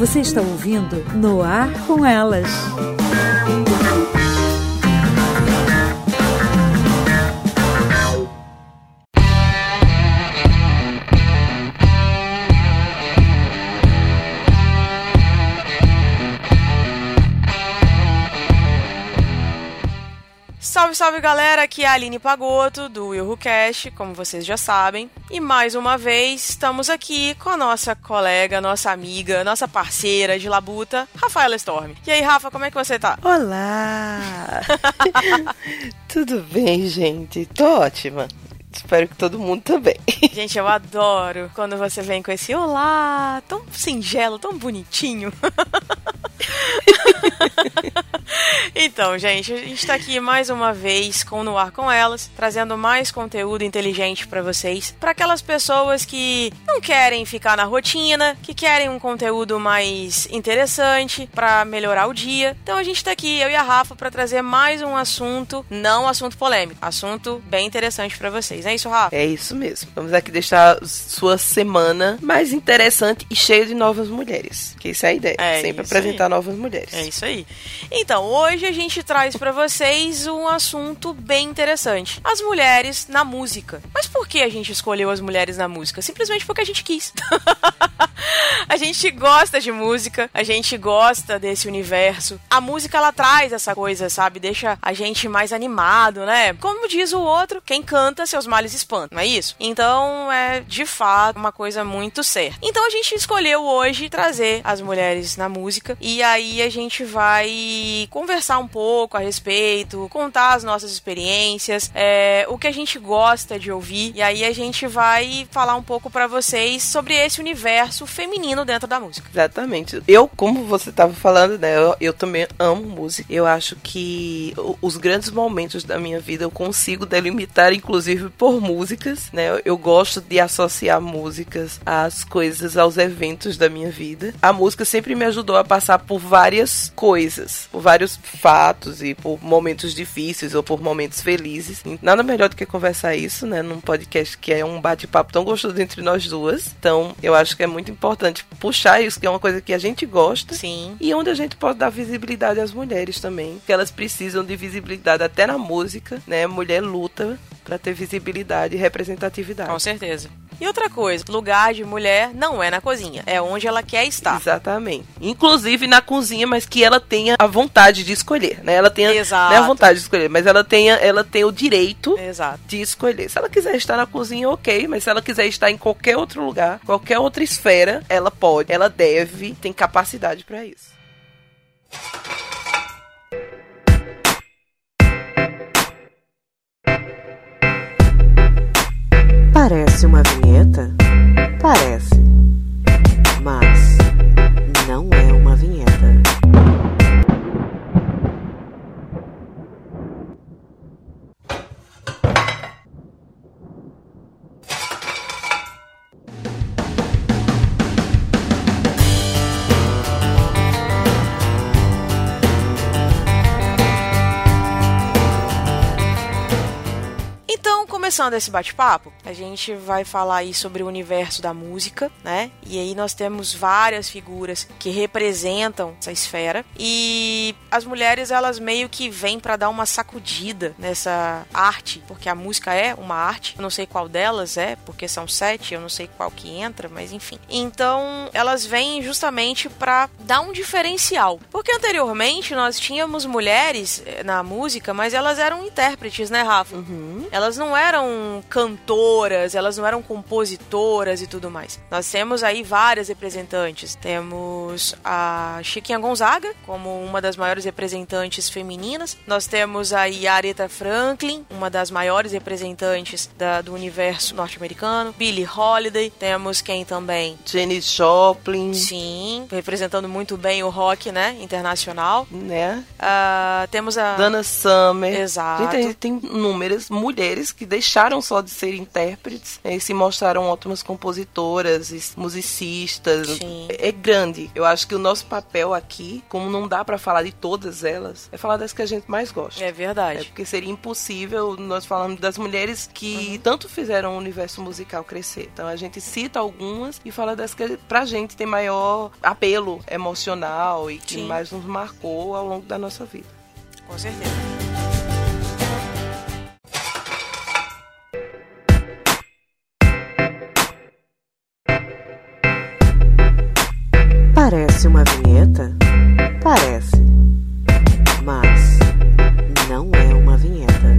Você está ouvindo No Ar com Elas. Salve, salve galera, aqui é a Aline Pagoto do Will Cash, como vocês já sabem. E mais uma vez estamos aqui com a nossa colega, nossa amiga, nossa parceira de labuta, Rafaela Storm. E aí, Rafa, como é que você tá? Olá! Tudo bem, gente? Tô ótima. Espero que todo mundo também. Gente, eu adoro quando você vem com esse olá, tão singelo, tão bonitinho. então, gente, a gente tá aqui mais uma vez com No Ar com Elas, trazendo mais conteúdo inteligente para vocês, para aquelas pessoas que não querem ficar na rotina, que querem um conteúdo mais interessante para melhorar o dia. Então a gente tá aqui, eu e a Rafa, para trazer mais um assunto, não assunto polêmico, assunto bem interessante para vocês. É isso, Rafa? É isso mesmo. Vamos aqui deixar sua semana mais interessante e cheia de novas mulheres. Que isso é a ideia. É Sempre apresentar aí. novas mulheres. É isso aí. Então, hoje a gente traz para vocês um assunto bem interessante: as mulheres na música. Mas por que a gente escolheu as mulheres na música? Simplesmente porque a gente quis. a gente gosta de música, a gente gosta desse universo. A música ela traz essa coisa, sabe? Deixa a gente mais animado, né? Como diz o outro, quem canta seus males espanta, não é isso? Então, é de fato uma coisa muito certa. Então a gente escolheu hoje trazer as mulheres na música e aí a gente vai conversar um pouco a respeito, contar as nossas experiências, é, o que a gente gosta de ouvir e aí a gente vai falar um pouco para vocês sobre esse universo feminino dentro da música. Exatamente. Eu, como você estava falando, né? Eu, eu também amo música. Eu acho que os grandes momentos da minha vida eu consigo delimitar, inclusive, por músicas, né? Eu, gosto de associar músicas às coisas, aos eventos da minha vida. A música sempre me ajudou a passar por várias coisas, por vários fatos e por momentos difíceis ou por momentos felizes. Nada melhor do que conversar isso, né? Num podcast que é um bate-papo tão gostoso entre nós duas. Então, eu acho que é muito importante puxar isso, que é uma coisa que a gente gosta. Sim. E onde a gente pode dar visibilidade às mulheres também, que elas precisam de visibilidade até na música, né? Mulher luta para ter visibilidade e representatividade. Com certeza. E outra coisa, lugar de mulher não é na cozinha, é onde ela quer estar. Exatamente. Inclusive na cozinha, mas que ela tenha a vontade de escolher, né? Ela tenha Exato. não é a vontade de escolher, mas ela tenha ela tem o direito Exato. de escolher. Se ela quiser estar na cozinha, ok, mas se ela quiser estar em qualquer outro lugar, qualquer outra esfera, ela pode, ela deve, tem capacidade para isso. Parece uma vinheta? Parece. Começando esse bate-papo, a gente vai falar aí sobre o universo da música, né? E aí nós temos várias figuras que representam essa esfera e as mulheres elas meio que vêm pra dar uma sacudida nessa arte, porque a música é uma arte. Eu não sei qual delas é, porque são sete, eu não sei qual que entra, mas enfim. Então, elas vêm justamente pra dar um diferencial, porque anteriormente nós tínhamos mulheres eh, na música, mas elas eram intérpretes, né, Rafa? Elas não eram cantoras, elas não eram compositoras e tudo mais. Nós temos aí várias representantes. Temos a Chiquinha Gonzaga como uma das maiores representantes femininas. Nós temos aí a Aretha Franklin, uma das maiores representantes da- do universo norte-americano. Billie Holiday. Temos quem também? Janis Joplin, Sim, representando muito bem o rock, né, internacional. né? Ah, temos a Dana Summer. Exato. Gente, a gente tem inúmeras mulheres que deixaram só de ser intérpretes e se mostraram ótimas compositoras, musicistas. Sim. É grande. Eu acho que o nosso papel aqui, como não dá para falar de todas elas, é falar das que a gente mais gosta. É verdade. É porque seria impossível nós falarmos das mulheres que uhum. tanto fizeram o universo musical crescer. Então a gente cita algumas e fala das que pra gente tem maior apelo emocional e que Sim. mais nos marcou ao longo da nossa vida. Com certeza. Parece uma vinheta? Parece. Mas não é uma vinheta.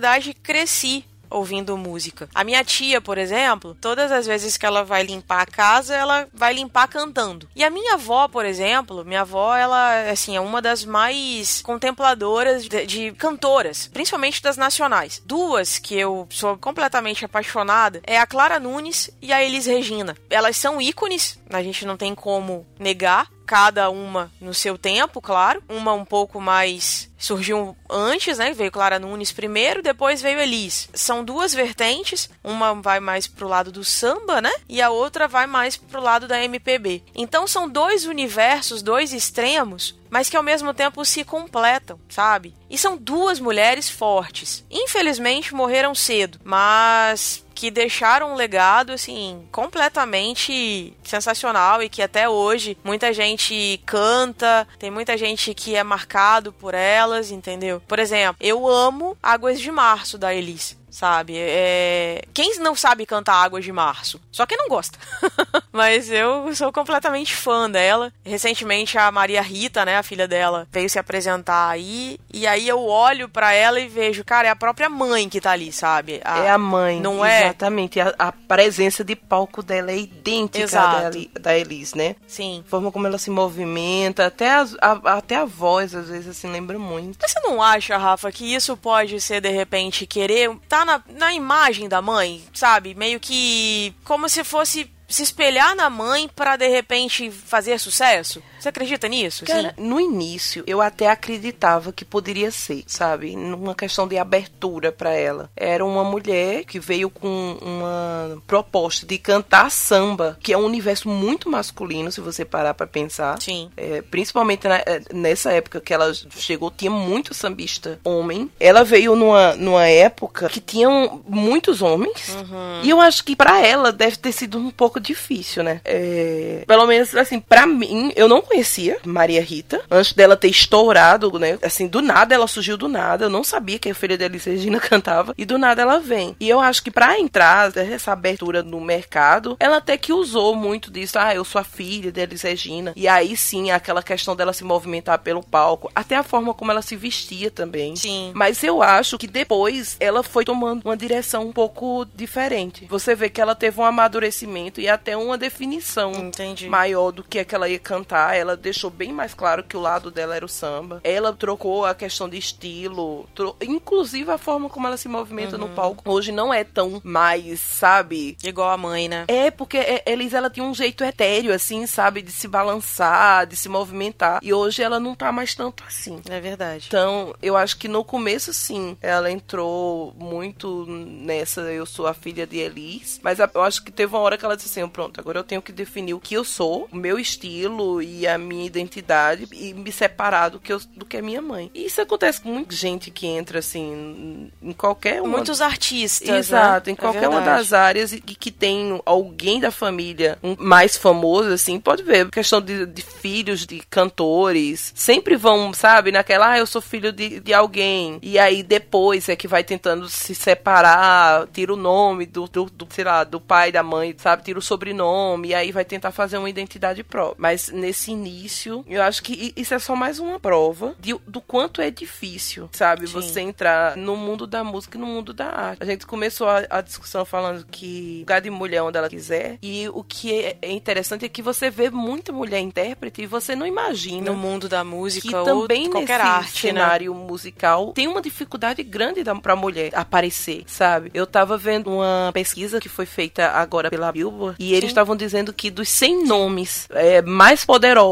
verdade, cresci ouvindo música. A minha tia, por exemplo, todas as vezes que ela vai limpar a casa, ela vai limpar cantando. E a minha avó, por exemplo, minha avó, ela, assim, é uma das mais contempladoras de, de cantoras, principalmente das nacionais. Duas que eu sou completamente apaixonada é a Clara Nunes e a Elis Regina. Elas são ícones, a gente não tem como negar, cada uma no seu tempo, claro. Uma um pouco mais surgiu antes, né? Veio Clara Nunes primeiro, depois veio Elis. São duas vertentes, uma vai mais pro lado do samba, né? E a outra vai mais pro lado da MPB. Então são dois universos, dois extremos, mas que ao mesmo tempo se completam, sabe? E são duas mulheres fortes. Infelizmente morreram cedo, mas que deixaram um legado assim completamente sensacional e que até hoje muita gente canta, tem muita gente que é marcado por elas, entendeu? Por exemplo, eu amo Águas de Março da Elise sabe? É... Quem não sabe cantar Águas de Março? Só quem não gosta. Mas eu sou completamente fã dela. Recentemente a Maria Rita, né, a filha dela, veio se apresentar aí. E aí eu olho para ela e vejo, cara, é a própria mãe que tá ali, sabe? A... É a mãe. Não é? Exatamente. A, a presença de palco dela é idêntica da, da Elis, né? Sim. A forma como ela se movimenta, até, as, a, até a voz, às vezes, assim, lembra muito. Mas você não acha, Rafa, que isso pode ser, de repente, querer. Tá na, na imagem da mãe, sabe? Meio que como se fosse se espelhar na mãe para de repente fazer sucesso? Você acredita nisso? Cara, no início eu até acreditava que poderia ser, sabe? Numa questão de abertura para ela. Era uma mulher que veio com uma proposta de cantar samba, que é um universo muito masculino, se você parar para pensar. Sim. É, principalmente na, é, nessa época que ela chegou, tinha muito sambista homem. Ela veio numa, numa época que tinham muitos homens. Uhum. E eu acho que para ela deve ter sido um pouco difícil, né? É, pelo menos, assim, para mim, eu não conhecia Maria Rita, antes dela ter estourado, né? Assim, do nada ela surgiu do nada. Eu não sabia que a filha da Elis Regina cantava. E do nada ela vem. E eu acho que para entrar, essa abertura no mercado, ela até que usou muito disso. Ah, eu sou a filha da Elis Regina. E aí sim, aquela questão dela se movimentar pelo palco. Até a forma como ela se vestia também. Sim. Mas eu acho que depois ela foi tomando uma direção um pouco diferente. Você vê que ela teve um amadurecimento e até uma definição Entendi. maior do que é que ela ia cantar ela deixou bem mais claro que o lado dela era o samba. Ela trocou a questão de estilo, tro... inclusive a forma como ela se movimenta uhum. no palco. Hoje não é tão mais, sabe? Igual a mãe, né? É, porque é, Elisa ela tinha um jeito etéreo, assim, sabe? De se balançar, de se movimentar. E hoje ela não tá mais tanto assim. É verdade. Então, eu acho que no começo, sim, ela entrou muito nessa. Eu sou a filha de Elis. Mas eu acho que teve uma hora que ela disse assim: pronto, agora eu tenho que definir o que eu sou, o meu estilo e a minha identidade e me separar do que, eu, do que é minha mãe. E isso acontece com muita gente que entra, assim, em qualquer uma... Muitos artistas, Exato, né? em é qualquer é uma das áreas e que tem alguém da família mais famoso, assim, pode ver. Questão de, de filhos de cantores, sempre vão, sabe, naquela, ah, eu sou filho de, de alguém. E aí depois é que vai tentando se separar, tira o nome do, do, do sei lá, do pai, da mãe, sabe, tira o sobrenome, e aí vai tentar fazer uma identidade própria. Mas nesse início, eu acho que isso é só mais uma prova de, do quanto é difícil, sabe? Sim. Você entrar no mundo da música e no mundo da arte. A gente começou a, a discussão falando que lugar de mulher onde ela quiser. E o que é, é interessante é que você vê muita mulher intérprete e você não imagina. No mundo da música que ou também qualquer arte, né? cenário né? musical tem uma dificuldade grande da, pra mulher aparecer, sabe? Eu tava vendo uma pesquisa que foi feita agora pela Billboard e eles estavam dizendo que dos 100 nomes é, mais poderosos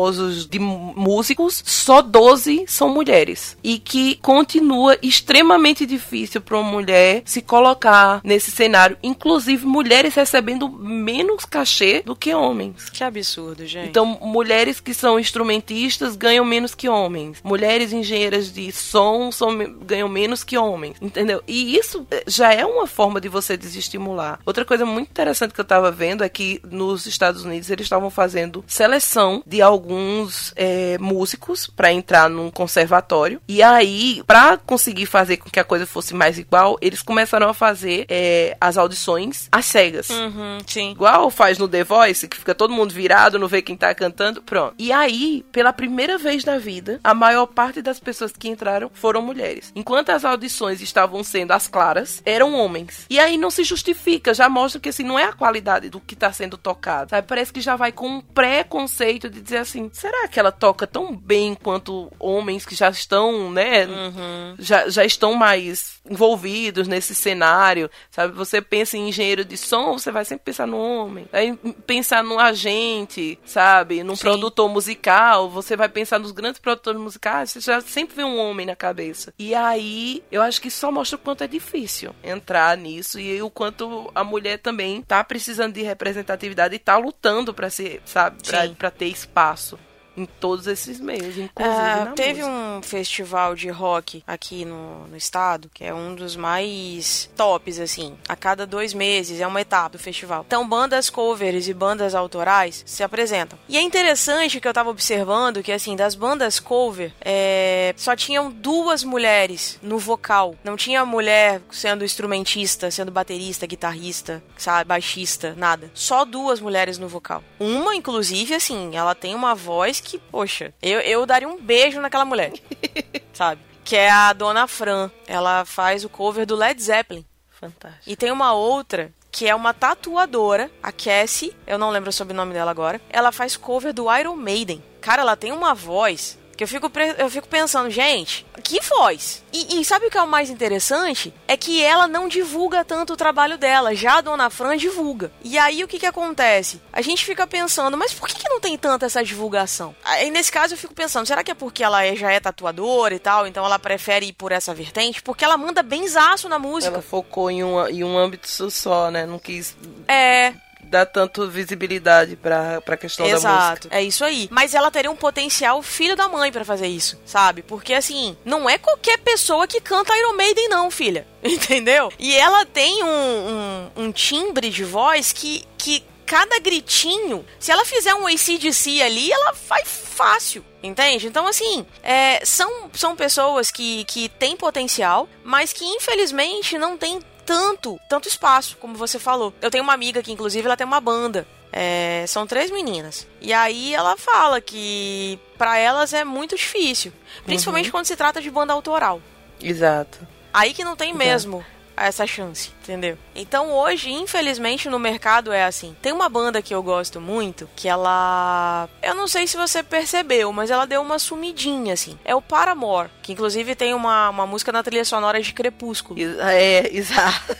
de músicos, só 12 são mulheres. E que continua extremamente difícil para uma mulher se colocar nesse cenário, inclusive mulheres recebendo menos cachê do que homens. Que absurdo, gente. Então, mulheres que são instrumentistas ganham menos que homens. Mulheres engenheiras de som são, ganham menos que homens, entendeu? E isso eh, já é uma forma de você desestimular. Outra coisa muito interessante que eu tava vendo é que nos Estados Unidos eles estavam fazendo seleção de alguns é, músicos para entrar num conservatório. E aí, para conseguir fazer com que a coisa fosse mais igual, eles começaram a fazer é, as audições às cegas. Uhum, sim. Igual faz no The Voice, que fica todo mundo virado, não vê quem tá cantando, pronto. E aí, pela primeira vez na vida, a maior parte das pessoas que entraram foram mulheres. Enquanto as audições estavam sendo as claras, eram homens. E aí não se justifica, já mostra que assim, não é a qualidade do que tá sendo tocado, sabe? Parece que já vai com um preconceito de dizer assim, será que ela toca tão bem quanto homens que já estão, né, uhum. já, já estão mais envolvidos nesse cenário, sabe? Você pensa em engenheiro de som, você vai sempre pensar no homem. Aí pensar no agente, sabe? Num Sim. produtor musical, você vai pensar nos grandes produtores musicais, você já sempre vê um homem na cabeça. E aí, eu acho que só mostra o quanto é difícil entrar nisso e o quanto a mulher também tá precisando de representatividade e tá lutando para ser, sabe, para ter espaço em todos esses meios, inclusive é, na Teve música. um festival de rock aqui no, no estado, que é um dos mais tops, assim. A cada dois meses é uma etapa do festival. Então, bandas covers e bandas autorais se apresentam. E é interessante que eu tava observando que, assim, das bandas cover, é, só tinham duas mulheres no vocal. Não tinha mulher sendo instrumentista, sendo baterista, guitarrista, sabe, baixista, nada. Só duas mulheres no vocal. Uma, inclusive, assim, ela tem uma voz que, poxa, eu, eu daria um beijo naquela mulher, sabe? Que é a Dona Fran. Ela faz o cover do Led Zeppelin. Fantástico. E tem uma outra que é uma tatuadora, a Cassie, eu não lembro sobre o nome dela agora. Ela faz cover do Iron Maiden. Cara, ela tem uma voz que eu fico, eu fico pensando, gente, que voz? E, e, sabe o que é o mais interessante? É que ela não divulga tanto o trabalho dela, já a Dona Fran divulga. E aí o que que acontece? A gente fica pensando, mas por que, que não tem tanta essa divulgação? Aí nesse caso eu fico pensando, será que é porque ela é, já é tatuadora e tal, então ela prefere ir por essa vertente? Porque ela manda benzaço na música. Ela focou em um, em um âmbito só, né? Não quis. É, dá tanto visibilidade pra, pra questão Exato, da música. é isso aí. Mas ela teria um potencial filho da mãe para fazer isso, sabe? Porque assim, não é qualquer pessoa que canta Iron Maiden, não, filha. Entendeu? E ela tem um, um, um timbre de voz que, que cada gritinho, se ela fizer um ACDC ali, ela faz fácil. Entende? Então, assim, é, são, são pessoas que, que têm potencial, mas que infelizmente não têm tanto, tanto espaço, como você falou. Eu tenho uma amiga que, inclusive, ela tem uma banda. É, são três meninas. E aí ela fala que para elas é muito difícil. Principalmente uhum. quando se trata de banda autoral. Exato. Aí que não tem Exato. mesmo essa chance, entendeu? Então hoje, infelizmente, no mercado é assim. Tem uma banda que eu gosto muito, que ela. Eu não sei se você percebeu, mas ela deu uma sumidinha, assim. É o Paramore, que inclusive tem uma, uma música na trilha sonora de Crepúsculo. É, exato.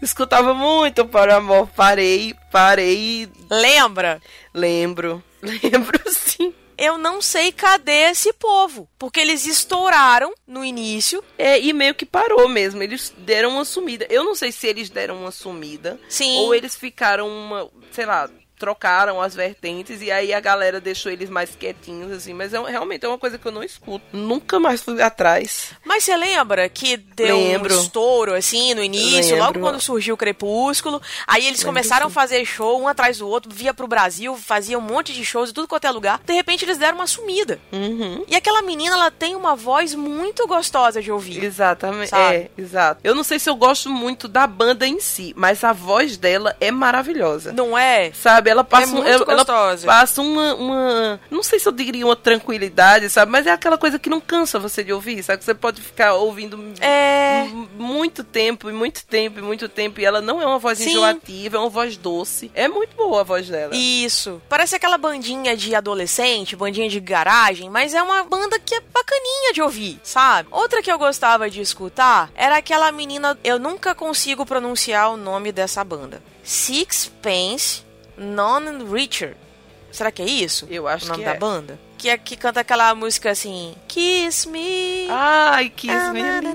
Escutava muito o Paramore, parei, parei. Lembra? Lembro. Lembro sim eu não sei cadê esse povo. Porque eles estouraram no início. É, e meio que parou mesmo. Eles deram uma sumida. Eu não sei se eles deram uma sumida. Sim. Ou eles ficaram uma, sei lá, trocaram as vertentes e aí a galera deixou eles mais quietinhos, assim. Mas é, realmente é uma coisa que eu não escuto. Nunca mais fui atrás. Mas você lembra que deu Lembro. um estouro, assim, no início, logo Lembro. quando surgiu o Crepúsculo. Aí eles Lembro começaram a sim. fazer show um atrás do outro, via pro Brasil, fazia um monte de shows em tudo quanto é lugar. De repente eles deram uma sumida. Uhum. E aquela menina, ela tem uma voz muito gostosa de ouvir. Exatamente. Sabe? É, exato. Eu não sei se eu gosto muito da banda em si, mas a voz dela é maravilhosa. Não é? Sabe, ela passa, É muito ela, ela passa uma, uma. Não sei se eu diria uma tranquilidade, sabe? Mas é aquela coisa que não cansa você de ouvir, sabe? Que você pode ficar ouvindo É. muito tempo, e muito tempo, e muito tempo. E ela não é uma voz Sim. enjoativa, é uma voz doce. É muito boa a voz dela. Isso. Parece aquela bandinha de adolescente, bandinha de garagem, mas é uma banda que é bacaninha de ouvir, sabe? Outra que eu gostava de escutar era aquela menina, eu nunca consigo pronunciar o nome dessa banda. Sixpence Non Richer. Será que é isso? Eu acho o nome que da é. banda? Que é que canta aquela música assim, Kiss Me. Ai, que linda.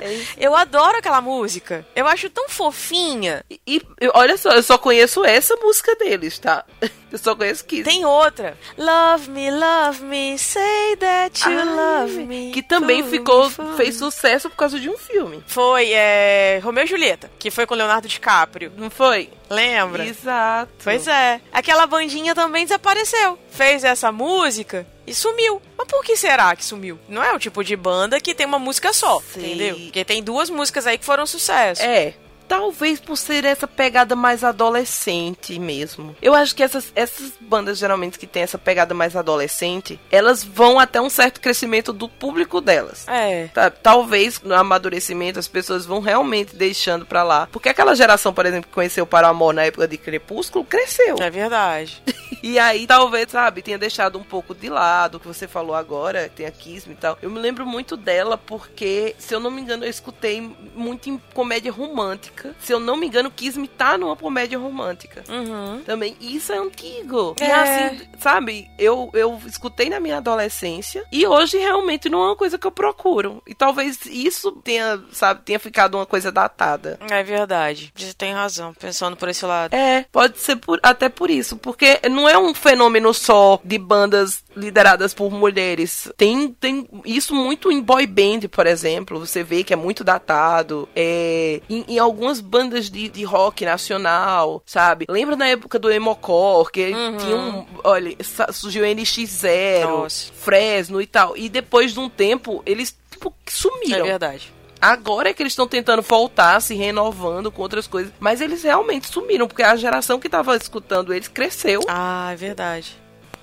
É isso. Eu adoro aquela música. Eu acho tão fofinha. E, e, olha só, eu só conheço essa música deles, tá? Eu só conheço Kiss. Tem outra. Love me, love me, say that you Ai, love me. Que também ficou, me fez sucesso por causa de um filme. Foi é, Romeu e Julieta, que foi com Leonardo DiCaprio. Não foi? Lembra? Exato. Pois é. Aquela bandinha também desapareceu. Fez essa música e sumiu. Mas por que será que sumiu? Não é o tipo de banda que tem uma música só, Sei. entendeu? Porque tem duas músicas aí que foram sucesso. É. Talvez por ser essa pegada mais adolescente mesmo. Eu acho que essas, essas bandas, geralmente, que tem essa pegada mais adolescente, elas vão até um certo crescimento do público delas. É. Tá, talvez no amadurecimento as pessoas vão realmente deixando pra lá. Porque aquela geração, por exemplo, que conheceu o Paramore na época de Crepúsculo, cresceu. É verdade. E aí, talvez, sabe, tenha deixado um pouco de lado o que você falou agora, tem a Kiss Me e tal. Eu me lembro muito dela porque, se eu não me engano, eu escutei muito em comédia romântica. Se eu não me engano, Kiss Me tá numa comédia romântica. Uhum. Também, isso é antigo. E É. assim, sabe, eu, eu escutei na minha adolescência e hoje realmente não é uma coisa que eu procuro. E talvez isso tenha, sabe, tenha ficado uma coisa datada. É verdade. Você tem razão, pensando por esse lado. É, pode ser por- até por isso, porque não é um fenômeno só de bandas lideradas por mulheres. Tem, tem isso muito em boy band, por exemplo. Você vê que é muito datado. É, em, em algumas bandas de, de rock nacional, sabe? Lembra na época do Emocore, que tinha um. Olha, surgiu NX0, Nossa. Fresno e tal. E depois de um tempo, eles tipo, É sumiram. verdade. Agora é que eles estão tentando voltar, se renovando com outras coisas. Mas eles realmente sumiram, porque a geração que tava escutando eles cresceu, Ah, é verdade.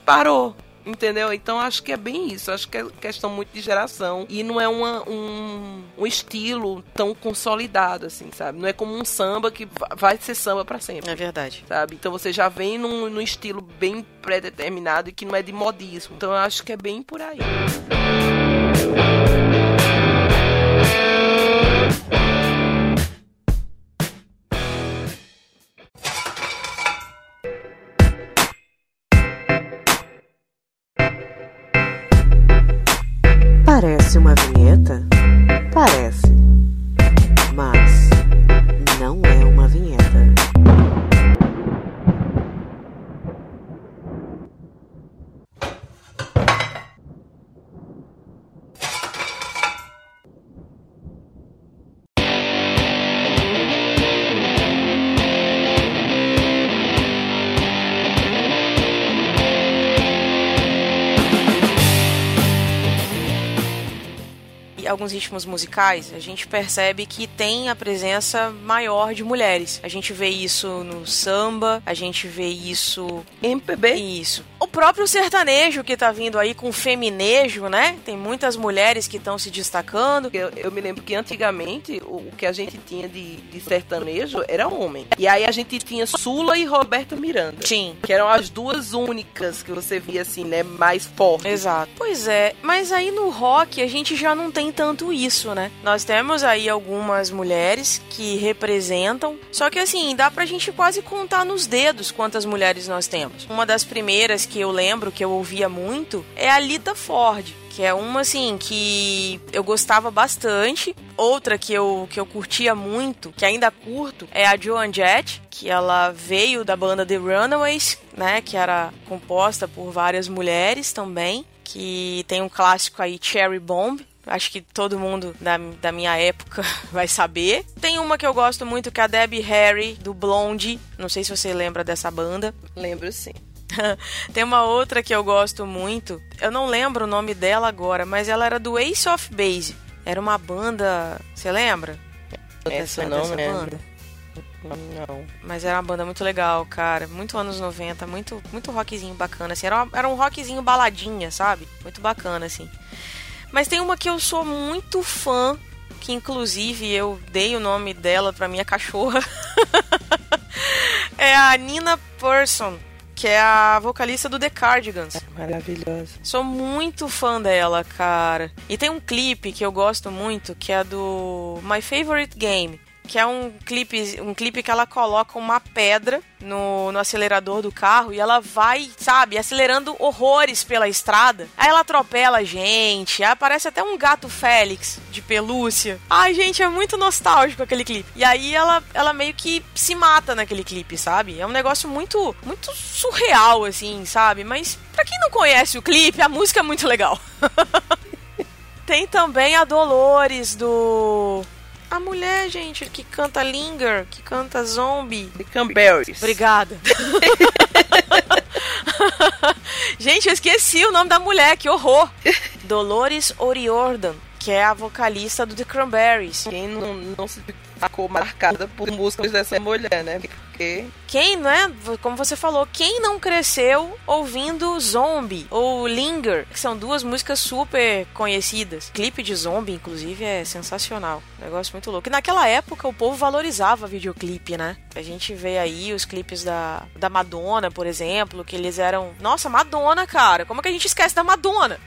parou. Entendeu? Então acho que é bem isso. Acho que é questão muito de geração. E não é uma, um, um estilo tão consolidado, assim, sabe? Não é como um samba que va- vai ser samba pra sempre. É verdade. Sabe? Então você já vem num, num estilo bem pré-determinado e que não é de modismo. Então eu acho que é bem por aí. Parece uma vinheta? Parece. Alguns ritmos musicais, a gente percebe que tem a presença maior de mulheres. A gente vê isso no samba, a gente vê isso MPB? Isso. O próprio sertanejo que tá vindo aí com feminejo, né? Tem muitas mulheres que estão se destacando. Eu, eu me lembro que antigamente o, que a gente tinha de, de sertanejo era homem. E aí a gente tinha Sula e Roberta Miranda. Sim. Que eram as duas únicas que você via assim, né? Mais fortes. Exato. Pois é, mas aí no rock a gente já não tem tanto isso, né? Nós temos aí algumas mulheres que representam, só que assim, dá pra gente quase contar nos dedos quantas mulheres nós temos. Uma das primeiras que eu lembro que eu ouvia muito é a Lita Ford. Que é uma, assim, que eu gostava bastante. Outra que eu, que eu curtia muito, que ainda curto, é a Joan Jett, que ela veio da banda The Runaways, né? Que era composta por várias mulheres também. que tem um clássico aí, Cherry Bomb. Acho que todo mundo da, da minha época vai saber. Tem uma que eu gosto muito, que é a Debbie Harry, do Blonde. Não sei se você lembra dessa banda. Lembro sim. Tem uma outra que eu gosto muito. Eu não lembro o nome dela agora, mas ela era do Ace of Base. Era uma banda. Você lembra? Essa Dessa- não dessa lembro. banda? Não. Mas era uma banda muito legal, cara. Muito anos 90, muito, muito rockzinho bacana, assim. Era, uma- era um rockzinho baladinha, sabe? Muito bacana, assim. Mas tem uma que eu sou muito fã, que inclusive eu dei o nome dela pra minha cachorra. é a Nina Persson, que é a vocalista do The Cardigans. Maravilhosa. Sou muito fã dela, cara. E tem um clipe que eu gosto muito, que é do My Favorite Game. Que é um clipe, um clipe que ela coloca uma pedra no, no acelerador do carro e ela vai, sabe, acelerando horrores pela estrada. Aí ela atropela a gente, aparece até um gato Félix de pelúcia. Ai, gente, é muito nostálgico aquele clipe. E aí ela, ela meio que se mata naquele clipe, sabe? É um negócio muito, muito surreal, assim, sabe? Mas pra quem não conhece o clipe, a música é muito legal. Tem também a Dolores do. A mulher, gente, que canta Linger, que canta Zombie. The Cranberries. Obrigada. gente, eu esqueci o nome da mulher, que horror. Dolores O'Riordan, que é a vocalista do The Cranberries. Quem não, não se ficou marcada por músicas dessa mulher, né? Porque Quem, né? Como você falou, quem não cresceu ouvindo Zombie ou Linger, que são duas músicas super conhecidas. Clipe de Zombie, inclusive, é sensacional. Negócio muito louco. E naquela época o povo valorizava videoclipe, né? A gente vê aí os clipes da, da Madonna, por exemplo, que eles eram. Nossa, Madonna, cara! Como é que a gente esquece da Madonna?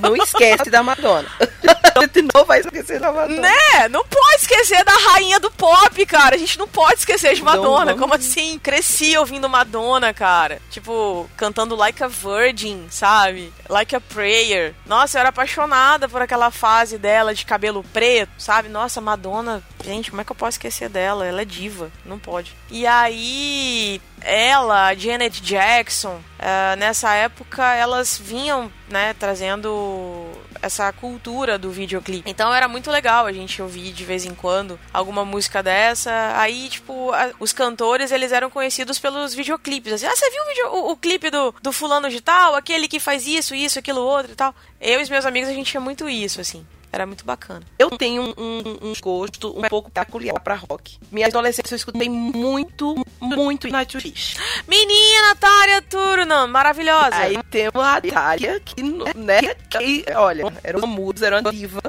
Não esquece da Madonna. A gente não vai esquecer da Madonna. Né? Não pode esquecer da rainha do pop, cara. A gente não pode esquecer de Madonna. vamos- Como assim? Cresci ouvindo Madonna, cara. Tipo, cantando Like a Virgin, sabe? Like a Prayer. Nossa, eu era apaixonada por aquela fase dela de cabelo preto, sabe? Nossa, Madonna. Gente, como é que eu posso esquecer dela? Ela é diva. Não pode. E aí, ela, Janet Jackson, eh, nessa época, elas vinham, né, trazendo essa cultura do videoclipe. Então era muito legal a gente ouvir de vez em quando alguma música dessa. Aí, tipo, a- os cantores, eles eram conhecidos pelos videoclipes. Assim, ah, você viu o, vídeo- o- o clipe do, do fulano de tal? Aquele que faz isso, isso, aquilo, outro e tal. Eu e os meus amigos, a gente tinha muito isso, assim. Era muito bacana. Eu tenho um, um- um gosto um pouco peculiar pra rock. Minha adolescência eu escutei muito, muito Nightwish. Menina, Tária Turnan, maravilhosa. Aí tem uma Atália que, né, que, olha, era uma musa, era uma diva.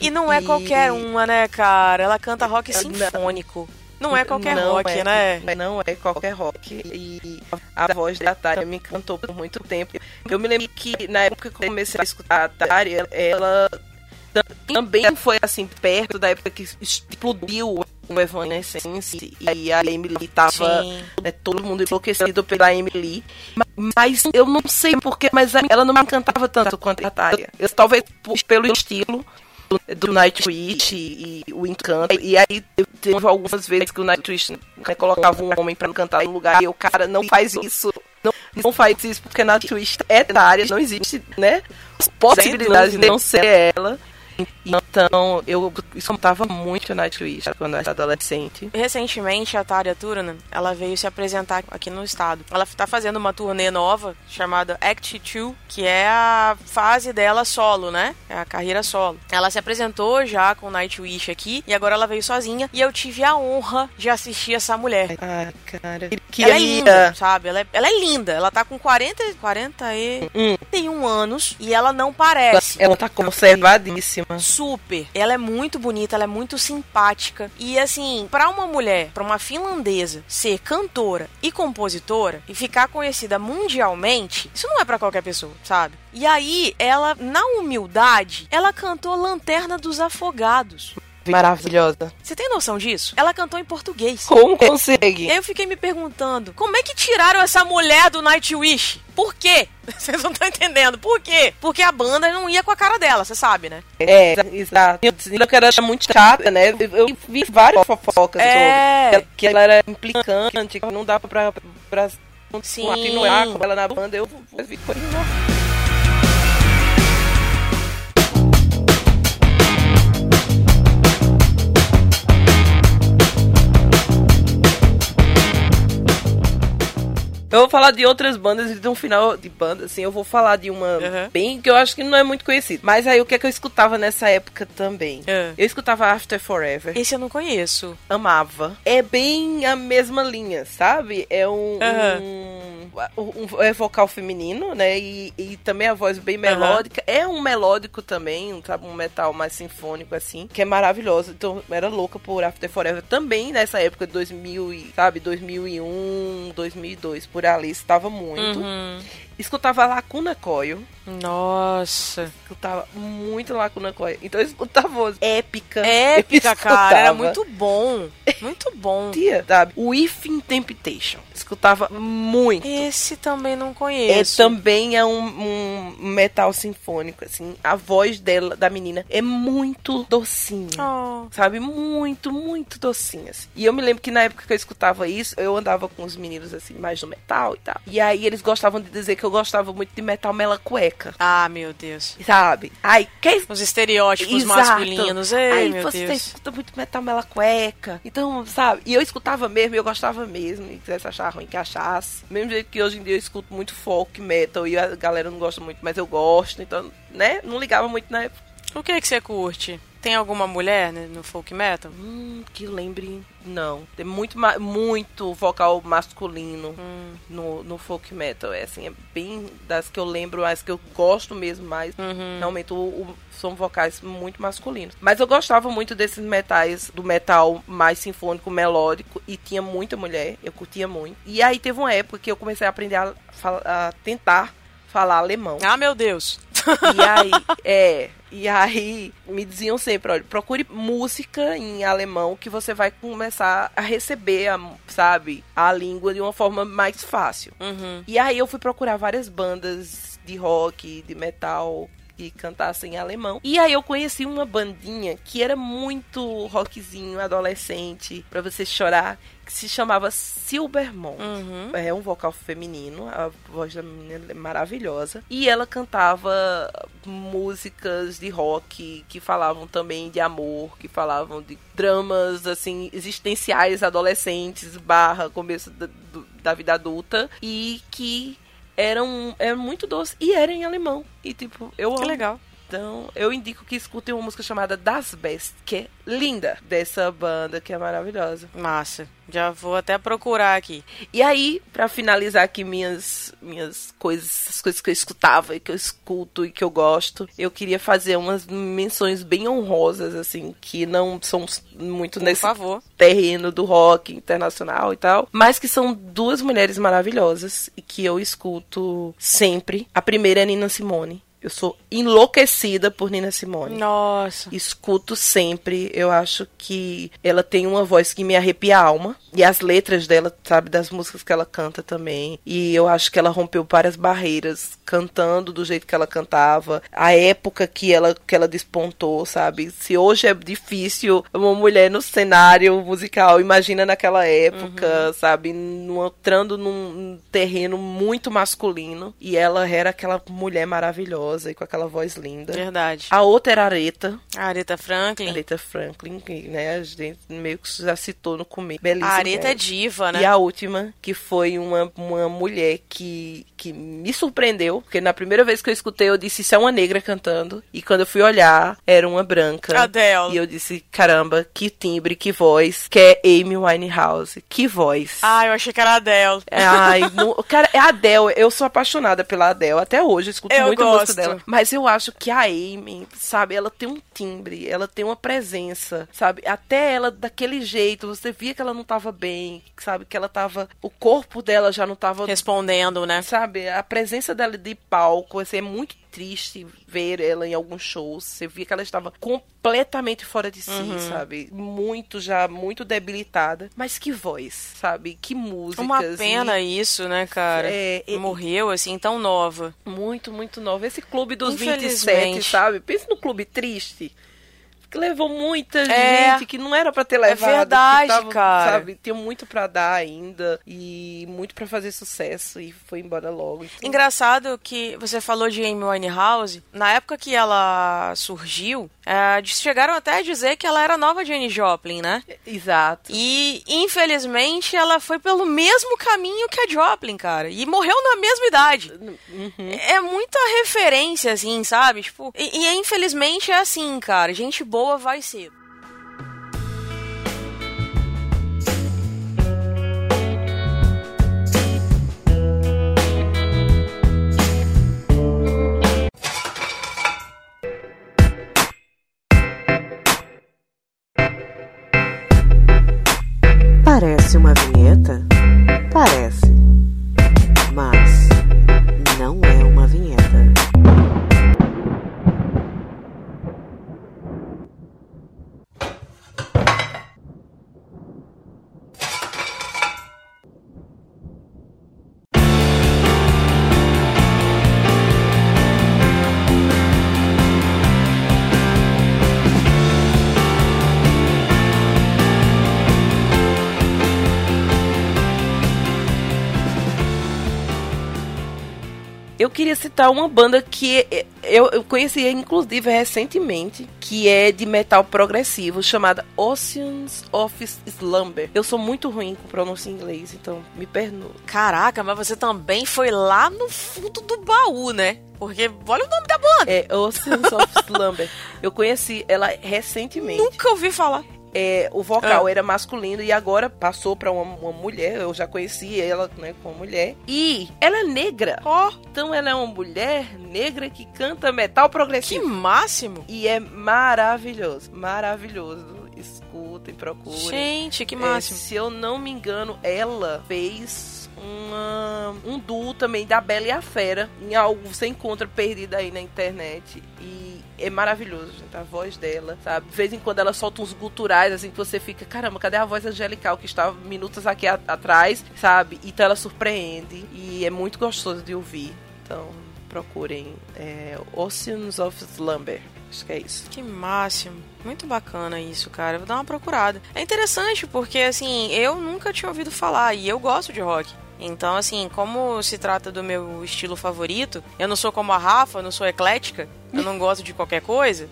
E não é qualquer uma, né, cara? Ela canta rock sinfônico. Não é qualquer Não rock, é, né? Não é qualquer rock. E a voz da Atália me encantou por muito tempo. Eu me lembro que na época que eu comecei a escutar a Atália, ela também foi assim, perto da época que explodiu o Evanescence e a Emily tava né, todo mundo enlouquecido pela Emily. Mas eu não sei porquê, mas ela não me encantava tanto quanto a Atália. Eu, talvez pelo estilo do, do Nightwish e, e o encanto. E aí teve algumas vezes que o Nightwish né, colocava um homem pra cantar no lugar e o cara não faz isso. Não, não faz isso porque Nightwish é da área, não existe, né? Possibilidade de não ser ela. Então, eu escutava muito Nightwish quando eu era adolescente. Recentemente, a Tária Turner, ela veio se apresentar aqui no estado. Ela tá fazendo uma turnê nova chamada Act 2, que é a fase dela solo, né? É a carreira solo. Ela se apresentou já com Nightwish aqui e agora ela veio sozinha e eu tive a honra de assistir essa mulher. Ai, cara. Que ela é linda, sabe? Ela é, ela é linda. Ela tá com 40, 40 e Hum. 31 anos e ela não parece. Ela tá conservadíssima. Super. Ela é muito bonita, ela é muito simpática. E assim, pra uma mulher, pra uma finlandesa ser cantora e compositora e ficar conhecida mundialmente, isso não é pra qualquer pessoa, sabe? E aí, ela, na humildade, ela cantou Lanterna dos Afogados. Maravilhosa. Você tem noção disso? Ela cantou em português. Como E consegue? aí eu fiquei me perguntando, como é que tiraram essa mulher do Nightwish? Por quê? Vocês não estão entendendo. Por quê? Porque a banda não ia com a cara dela, você sabe, né? É, exato. Eu que ela era muito chata, né? Eu- Eu vi várias fofocas É. sobre que ela era implicante, que não dava pra, pra Sim. continuar com ela na banda. Eu vi coisa nossa. Eu vou falar de outras bandas e de um final de banda, assim, eu vou falar de uma Uhum. bem que eu acho que não é muito conhecida. Mas aí o que é que eu escutava nessa época também? É. Eu escutava After Forever. Esse eu não conheço. amava. É bem a mesma linha, sabe? É um, Aham. um, um- é vocal feminino, né? E, e também a voz bem melódica. É um melódico também, um, sabe? Um metal mais sinfônico, assim, que é maravilhoso. Então, eu era louca por After Forever. Também nessa época de 2000, e, sabe? 2001, 2002, por ali, estava muito. Uhum. Escutava Lacuna Coil. Nossa. Escutava muito Lacuna Coil. Então, eu escutava voz épica. Épica, cara. Era muito bom. Muito bom. Tia, sabe? With in Temptation. Escutava muito. Esse também não É, conheço. também é um, um metal sinfônico, assim. A voz dela, da menina, é muito docinha. Oh. Sabe? Muito, muito docinha. assim. E eu me lembro que na época que eu escutava isso, eu andava com os meninos, assim, mais no metal e tal. E aí eles gostavam de dizer que eu gostava muito de metal mela cueca. Ah, meu Deus. Sabe? Ai, quer Os estereótipos Exato. masculinos. Ei, Aí meu você Deus. escuta muito metal mela cueca. Então, sabe? E eu escutava mesmo, eu gostava mesmo. E quisesse achar ruim que achasse. Mesmo jeito que hoje em dia eu escuto muito folk metal e a galera não gosta muito, mas eu gosto. Então, né? Não ligava muito na época. O que que você curte? Tem alguma mulher né, no folk metal? Hum, que lembre. Não. Tem muito, ma- muito vocal masculino Hum. no, no folk metal. É assim, é bem das que eu lembro, as que eu gosto mesmo mais. Uhum. Realmente o- o- são vocais muito masculinos. Mas eu gostava muito desses metais, do metal mais sinfônico, melódico, e tinha muita mulher, eu curtia muito. E aí teve uma época que eu comecei a aprender a, a tentar falar alemão. Ah, meu Deus. E aí, é. E aí, me diziam sempre, olha, procure música em alemão que você vai começar a receber, a, sabe, a língua de uma forma mais fácil. Uhum. E aí eu fui procurar várias bandas de rock, de metal que cantassem em alemão. E aí eu conheci uma bandinha que era muito rockzinho, adolescente, pra você chorar, que se chamava Silbermond. Uhum. É um vocal feminino, a voz da menina é maravilhosa. E ela cantava músicas de rock que falavam também de amor, que falavam de dramas, assim, existenciais adolescentes, barra começo da, do- da vida adulta. E que eram, eram muito doces e era em alemão. E tipo, eu Que amo. legal. Então, eu indico que escutem uma música chamada Das Best, que é linda, dessa banda, que é maravilhosa. Massa. Já vou até procurar aqui. E aí, pra finalizar aqui minhas minhas coisas, as coisas que eu escutava e que eu escuto e que eu gosto, eu queria fazer umas menções bem honrosas assim, que não são muito Por nesse favor. terreno do rock internacional e tal, mas que são duas mulheres maravilhosas e que eu escuto sempre. A primeira é Nina Simone. Eu sou enlouquecida por Nina Simone. Nossa. Escuto sempre. Eu acho que ela tem uma voz que me arrepia a alma. E as letras dela, sabe, das músicas que ela canta também. E eu acho que ela rompeu várias barreiras cantando do jeito que ela cantava. A época que ela, que ela despontou, sabe? Se hoje é difícil uma mulher no cenário musical, imagina naquela época, sabe? Numa, entrando num terreno muito masculino. E ela era aquela mulher maravilhosa e com aquela voz linda. Verdade. A outra era a Aretha, A Aretha Franklin. Aretha Franklin, né, a gente meio que já citou no começo. Belíssima. A Aretha é diva, né? E a última, que foi uma, uma mulher que, que me surpreendeu, porque na primeira vez que eu escutei, eu disse, isso é uma negra cantando. E quando eu fui olhar, era uma branca. Adele. E eu disse, caramba, que timbre, que voz, que é Amy Winehouse. Que voz. Ah, eu achei que era a Adele. Ai, não- cara, é a Adele. Eu sou apaixonada pela Adele. Até hoje, eu escuto Eu muita gosto. música Mas eu acho que a Amy, sabe, ela tem um timbre, ela tem uma presença, sabe? Até ela daquele jeito, você via que ela não tava bem, sabe? Que ela tava. O corpo dela já não tava. Respondendo, né? Sabe? A presença dela de palco, assim, é muito triste ver ela em alguns shows. Você via que ela estava completamente fora de si, Uhum. sabe? Muito já, muito debilitada. Mas que voz, sabe? Que músicas. Uma e- pena isso, né, cara? É, e- Morreu, assim, tão nova. Muito, muito nova. Esse clube dos Infelizmente. 27, sabe? Pensa no clube triste. Que levou muita é, gente que não era para ter levado. É verdade, tava, cara. Sabe, tinha muito para dar ainda e muito para fazer sucesso e foi embora logo. Então. Engraçado que você falou de Amy Winehouse. Na época que ela surgiu, é, chegaram até a dizer que ela era nova Jane Joplin, né? Exato. E infelizmente ela foi pelo mesmo caminho que a Joplin, cara, e morreu na mesma idade. Uhum. É muita referência, assim, sabe? Tipo, e, e infelizmente é assim, cara. Gente boa vai cedo. Parece uma vinheta? Parece. Queria citar uma banda que eu, eu conheci, inclusive, recentemente, que é de metal progressivo, chamada Oceans of Slumber. Eu sou muito ruim com pronúncia em inglês, então me perdoa. Caraca, mas você também foi lá no fundo do baú, né? Porque olha o nome da banda. É Oceans of Slumber. Eu conheci ela recentemente. Nunca ouvi falar é, o vocal ah. era masculino e agora passou para uma, uma, mulher. Eu já conheci ela, né, como mulher. E ela é negra. Ó, oh. então ela é uma mulher negra que canta metal progressivo. Que máximo! E é maravilhoso, maravilhoso. Escutem, procurem. Gente, que máximo. É, se eu não me engano, ela fez uma, um duo também da Bela e a Fera. Em algo você encontra perdido aí na internet. E é maravilhoso, gente, a voz dela, sabe? De vez em quando ela solta uns guturais, assim, que você fica, caramba, cadê a voz angelical que estava minutos aqui a, atrás, sabe? Então ela surpreende e é muito gostoso de ouvir. Então, procurem é, Oceans of Slumber. Acho que é isso. Que máximo. Muito bacana isso, cara. Vou dar uma procurada. É interessante porque, assim, eu nunca tinha ouvido falar e eu gosto de rock. Então, assim, como se trata do meu estilo favorito, eu não sou como a Rafa, não sou eclética, eu não gosto de qualquer coisa.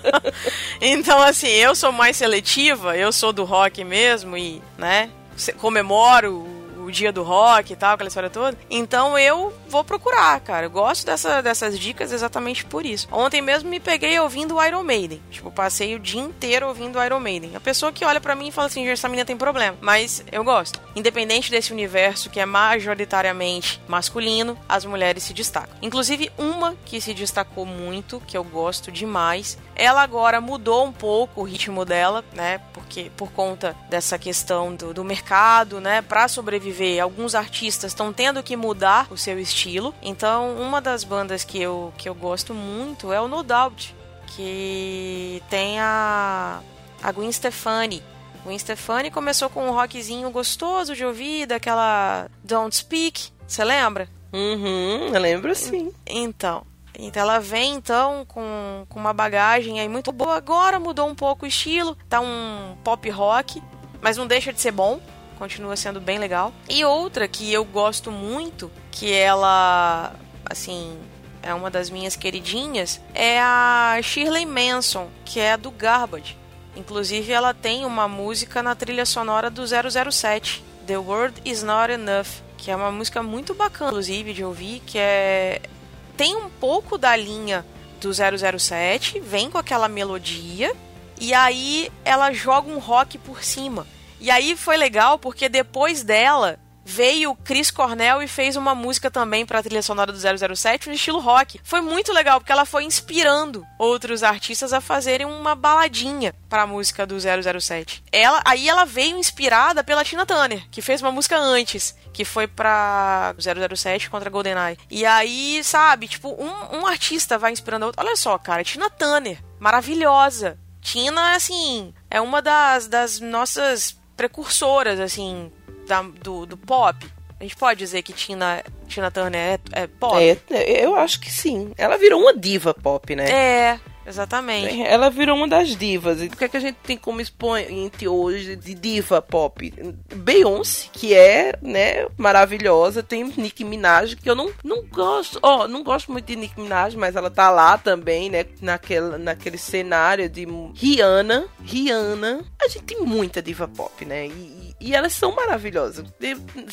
então, assim, eu sou mais seletiva, eu sou do rock mesmo e, né, comemoro o dia do rock e tal, aquela história toda. Então eu vou procurar, cara. Eu gosto dessa, dessas dicas exatamente por isso. Ontem mesmo me peguei ouvindo Iron Maiden. Tipo, passei o dia inteiro ouvindo Iron Maiden. A pessoa que olha para mim e fala assim, essa menina tem problema. Mas eu gosto. Independente desse universo que é majoritariamente masculino, as mulheres se destacam. Inclusive, uma que se destacou muito, que eu gosto demais, ela agora mudou um pouco o ritmo dela, né? Porque por conta dessa questão do, do mercado, né? Para sobreviver, alguns artistas estão tendo que mudar o seu estilo. Então, uma das bandas que eu, que eu gosto muito é o No Doubt, que tem a, a Gwen Stefani. Gwen Stefani começou com um rockzinho gostoso de ouvir, daquela Don't Speak, você lembra? Uhum, eu lembro sim. Então, então ela vem então com, com uma bagagem aí muito boa. Agora mudou um pouco o estilo, tá um pop rock, mas não deixa de ser bom, continua sendo bem legal. E outra que eu gosto muito, que ela assim, é uma das minhas queridinhas, é a Shirley Manson, que é do Garbage. Inclusive ela tem uma música na trilha sonora do 007, The World Is Not Enough, que é uma música muito bacana, inclusive, de ouvir, que é tem um pouco da linha do 007, vem com aquela melodia e aí ela joga um rock por cima. E aí foi legal porque depois dela veio Chris Cornell e fez uma música também para a trilha sonora do 007 no estilo rock. Foi muito legal porque ela foi inspirando outros artistas a fazerem uma baladinha para a música do 007. Ela, aí ela veio inspirada pela Tina Turner, que fez uma música antes, que foi pra 007 contra GoldenEye. E aí, sabe, tipo, um, um artista vai inspirando outro. Olha só, cara, Tina Turner, maravilhosa. Tina, assim, é uma das, das nossas precursoras, assim, da, do, do pop. A gente pode dizer que Tina, Tina Turner é, é pop? É, eu acho que sim. Ela virou uma diva pop, né? É. exatamente. Ela virou uma das divas. E o que, é que a gente tem como expoente hoje de diva pop? Beyoncé, que é, né, maravilhosa. Tem Nicki Minaj, que eu não, não gosto. Ó, oh, não gosto muito de Nicki Minaj, mas ela tá lá também, né? Naquela, naquele cenário de Rihanna. Rihanna. A gente tem muita diva pop, né? E, e elas são maravilhosas.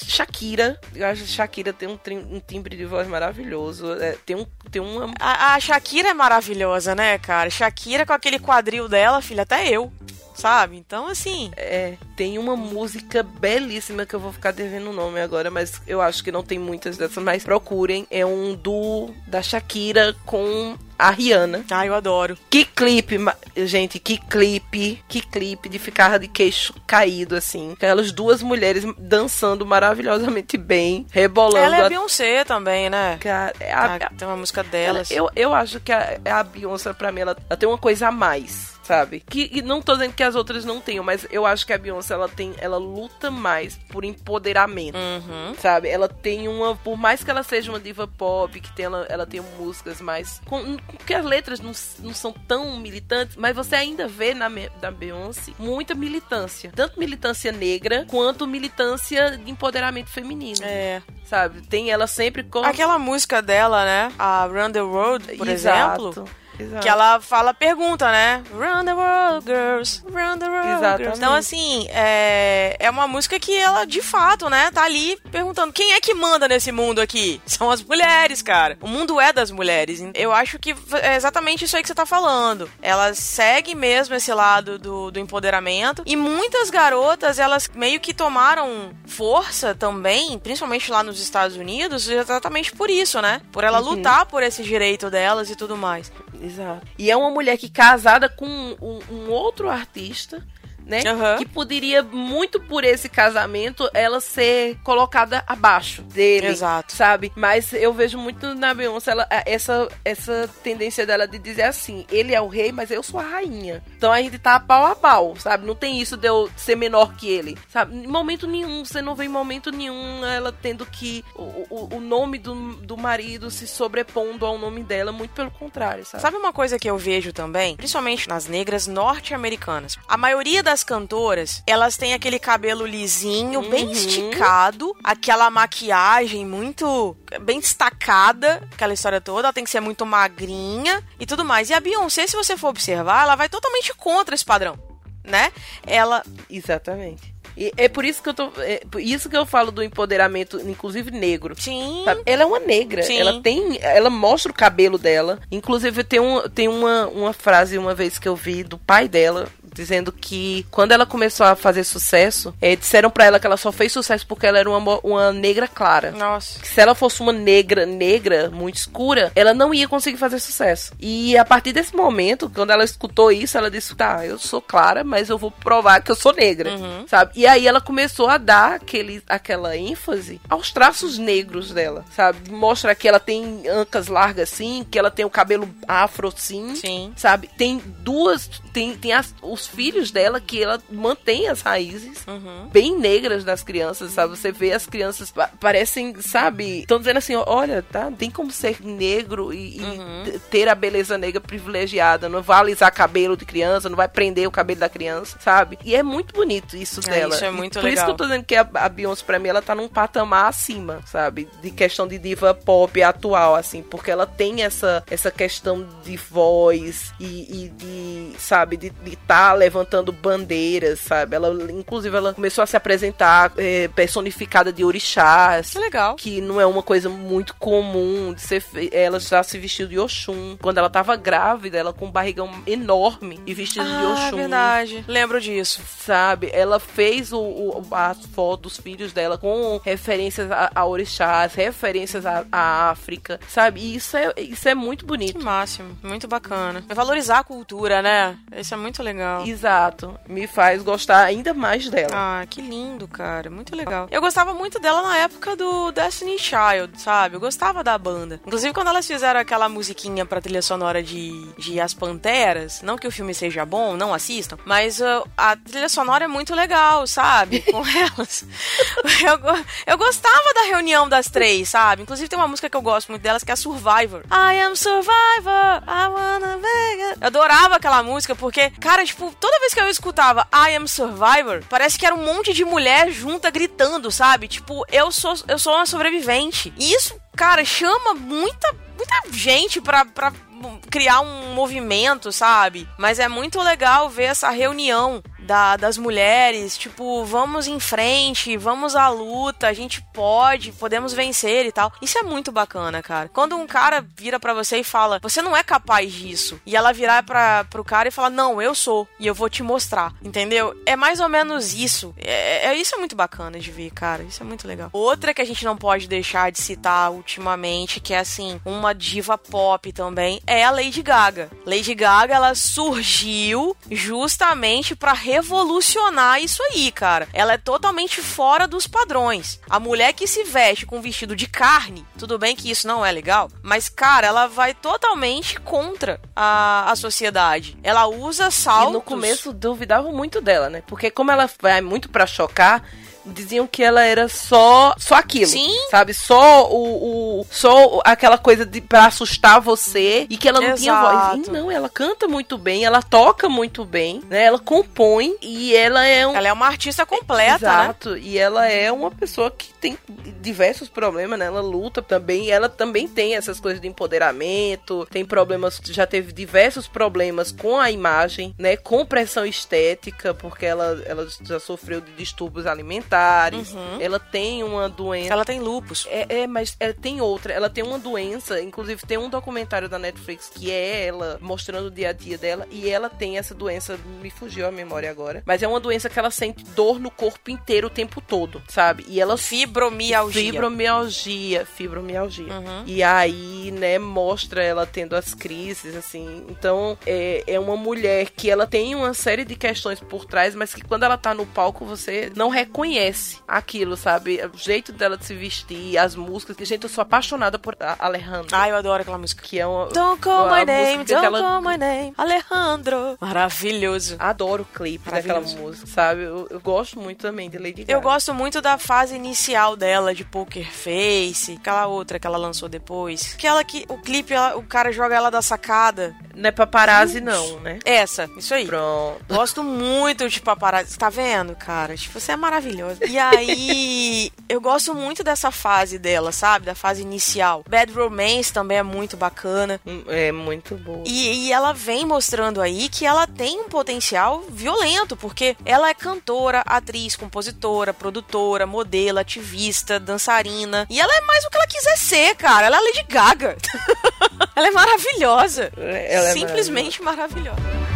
Shakira, eu acho que Shakira tem um, um timbre de voz maravilhoso. É, tem, um, tem uma. A, a Shakira é maravilhosa, né, cara? Shakira com aquele quadril dela, filha, até eu sabe? Então, assim. É, tem uma música belíssima que eu vou ficar devendo o nome agora, mas eu acho que não tem muitas dessas, mas procurem. É um do da Shakira com a Rihanna. Ah, eu adoro. Que clipe, gente, que clipe, que clipe de ficar de queixo caído, assim. Aquelas duas mulheres dançando maravilhosamente bem, rebolando. Ela é a Beyoncé também, né? Cara, é a, ah, tem uma música delas. Ela, eu, eu acho que a, a Beyoncé, pra mim, ela, ela tem uma coisa a mais sabe? Que e não tô dizendo que as outras não tenham, mas eu acho que a Beyoncé ela tem, ela luta mais por empoderamento, uhum. sabe? Ela tem uma, por mais que ela seja uma diva pop, que tem ela, ela tem músicas mais com, porque as letras não, não são tão militantes, mas você ainda vê na da Beyoncé muita militância, tanto militância negra quanto militância de empoderamento feminino. É sabe? Tem ela sempre com. Aquela música dela, né? A Run the World, por Exato. exemplo. Exato. Que ela fala, pergunta, né? Run the world, girls. Run the world, Exatamente. girls. Então, assim, é, é uma música que ela, de fato, né, tá ali perguntando quem é que manda nesse mundo aqui? São as mulheres, cara. O mundo é das mulheres. Eu acho que é exatamente isso aí que você tá falando. Ela segue mesmo esse lado do, do empoderamento. E muitas garotas, elas meio que tomaram força também, principalmente lá nos Estados Unidos, exatamente por isso, né? Por ela uhum. lutar por esse direito delas e tudo mais. Exato. E é uma mulher que casada com um, um outro artista né? Uhum. Que poderia, muito por esse casamento, ela ser colocada abaixo dele. Exato. Sabe? Mas eu vejo muito na Beyoncé ela, essa, essa tendência dela de dizer assim: ele é o rei, mas eu sou a rainha. Então a gente tá pau a pau, sabe? Não tem isso de eu ser menor que ele, sabe? Em momento nenhum, você não vê em momento nenhum ela tendo que. O, o, o nome do, do marido se sobrepondo ao nome dela, muito pelo contrário, sabe? Sabe uma coisa que eu vejo também? Principalmente nas negras norte-americanas. A maioria das das cantoras, elas têm aquele cabelo lisinho, uhum. bem esticado, aquela maquiagem muito bem destacada, aquela história toda, ela tem que ser muito magrinha e tudo mais. E a Beyoncé, se você for observar, ela vai totalmente contra esse padrão, né? Ela Exatamente. E é por isso que eu tô. É isso que eu falo do empoderamento, inclusive negro. Sim. Sabe? Ela é uma negra. Sim. Ela tem. Ela mostra o cabelo dela. Inclusive, tem, um, tem uma, uma frase uma vez que eu vi do pai dela dizendo que quando ela começou a fazer sucesso, é, disseram para ela que ela só fez sucesso porque ela era uma, uma negra clara. Nossa. Que se ela fosse uma negra, negra, muito escura, ela não ia conseguir fazer sucesso. E a partir desse momento, quando ela escutou isso, ela disse: tá, eu sou clara, mas eu vou provar que eu sou negra, uhum. sabe? E aí ela começou a dar aquele, aquela ênfase aos traços negros dela, sabe? Mostra que ela tem ancas largas assim, que ela tem o cabelo afro sim, sim. sabe? Tem duas, tem, tem as, os os filhos dela que ela mantém as raízes uhum. bem negras das crianças, sabe? Você vê as crianças parecem, sabe? Estão dizendo assim, olha, tá? Tem como ser negro e, uhum. e, ter a beleza negra privilegiada. Não vai alisar cabelo de criança, não vai prender o cabelo da criança, sabe? E é muito bonito isso é, dela. Isso é muito Por legal. isso que eu tô dizendo que a, a Beyoncé, pra mim, ela tá num patamar acima, sabe? De questão de diva pop atual, assim, porque ela tem essa, essa questão de voz e, e de, sabe, de estar levantando bandeiras, sabe? Ela, inclusive, ela começou a se apresentar é, personificada de orixás. Que legal. Que não é uma coisa muito comum de ser. Ela já se vestiu de Oxum. Quando ela tava grávida, ela com um barrigão enorme e vestido ah, de Oxum. verdade. Lembro disso. Sabe? Ela fez o, o as fotos dos filhos dela com referências a, a orixás, referências à África, sabe? E isso é, isso é muito bonito. Que máximo. Muito bacana. É valorizar a cultura, né? Isso é muito legal. Exato. Me faz gostar ainda mais dela. Ah, que lindo, cara. Muito legal. Eu gostava muito dela na época do Destiny Child, sabe? Eu gostava da banda. Inclusive, quando elas fizeram aquela musiquinha pra trilha sonora de, de As Panteras, não que o filme seja bom, não assistam, mas uh, a trilha sonora é muito legal, sabe? Com elas. eu, eu gostava da reunião das três, sabe? Inclusive, tem uma música que eu gosto muito delas que é Survivor. I am Survivor, I wanna make it. Eu adorava aquela música porque, cara, tipo, toda vez que eu escutava I Am Survivor, parece que era um monte de mulher junta gritando, sabe? Tipo, eu sou, eu sou uma sobrevivente. E isso, cara, chama muita, muita gente pra, pra criar um movimento, sabe? Mas é muito legal ver essa reunião da, das mulheres, tipo, vamos em frente, vamos à luta, a gente pode, podemos vencer e tal. Isso é muito bacana, cara. Quando um cara vira para você e fala, você não é capaz disso, e ela virar para pro cara e falar, não, eu sou, e eu vou te mostrar, entendeu? É mais ou menos isso. É, é, isso é muito bacana de ver, cara. Isso é muito legal. Outra que a gente não pode deixar de citar ultimamente, que é assim, uma diva pop também, é a Lady Gaga. Lady Gaga, ela surgiu justamente para revolucionar isso aí, cara. Ela é totalmente fora dos padrões. A mulher que se veste com um vestido de carne, tudo bem que isso não é legal, mas, cara, ela vai totalmente contra a, a sociedade. Ela usa saltos. E no começo duvidavam muito dela, né? Porque como ela vai muito para chocar, diziam que ela era só só aquilo. Sim. Sabe? Só o, o só aquela coisa de para assustar você e que ela não Exato. tinha voz. E não, ela canta muito bem, ela toca muito bem, né? Ela compõe e ela é um Ela é uma artista completa, né? Exato. Né? E ela é uma pessoa que tem diversos problemas, né? Ela luta também, ela também tem essas coisas de empoderamento, tem problemas, já teve diversos problemas com a imagem, né? Com pressão estética, porque ela, ela já sofreu de distúrbios alimentares Uhum. Ela tem uma doença. Ela tem lupus. É, é, mas ela tem outra. Ela tem uma doença. Inclusive, tem um documentário da Netflix que é ela mostrando o dia a dia dela. E ela tem essa doença. Me fugiu a memória agora. Mas é uma doença que ela sente dor no corpo inteiro o tempo todo, sabe? E ela. Fibromialgia. Fibromialgia. Fibromialgia. Uhum. E aí, né, mostra ela tendo as crises, assim. Então, é, é uma mulher que ela tem uma série de questões por trás, mas que quando ela tá no palco, você não reconhece reconhece aquilo, sabe? O jeito dela de se vestir, as músicas. Que, gente, eu sou apaixonada por Alejandro. Ah, eu adoro aquela música. Que é uma. Don't call my name, don't ela... call my name. Alejandro. Maravilhoso. Adoro o clipe daquela música, sabe? Eu, eu, gosto muito também de Lady Gaga. Eu gosto muito da fase inicial dela, de Poker Face. Aquela outra que ela lançou depois. Aquela que o clipe, ela, o cara joga ela da sacada. Não é paparazzi, não, né? Essa, isso aí. Pronto. Gosto muito de paparazzi. Tá vendo, cara? Tipo, você é maravilhoso. E aí, eu gosto muito dessa fase dela, sabe? Da fase inicial. Bad Romance também é muito bacana. Hum, é muito boa. E, e ela vem mostrando aí que ela tem um potencial violento, porque ela é cantora, atriz, compositora, produtora, modelo, ativista, dançarina. E ela é mais o que ela quiser ser, cara. Ela é Lady Gaga. ela é maravilhosa. Ela é Simplesmente maravilhosa. maravilhosa.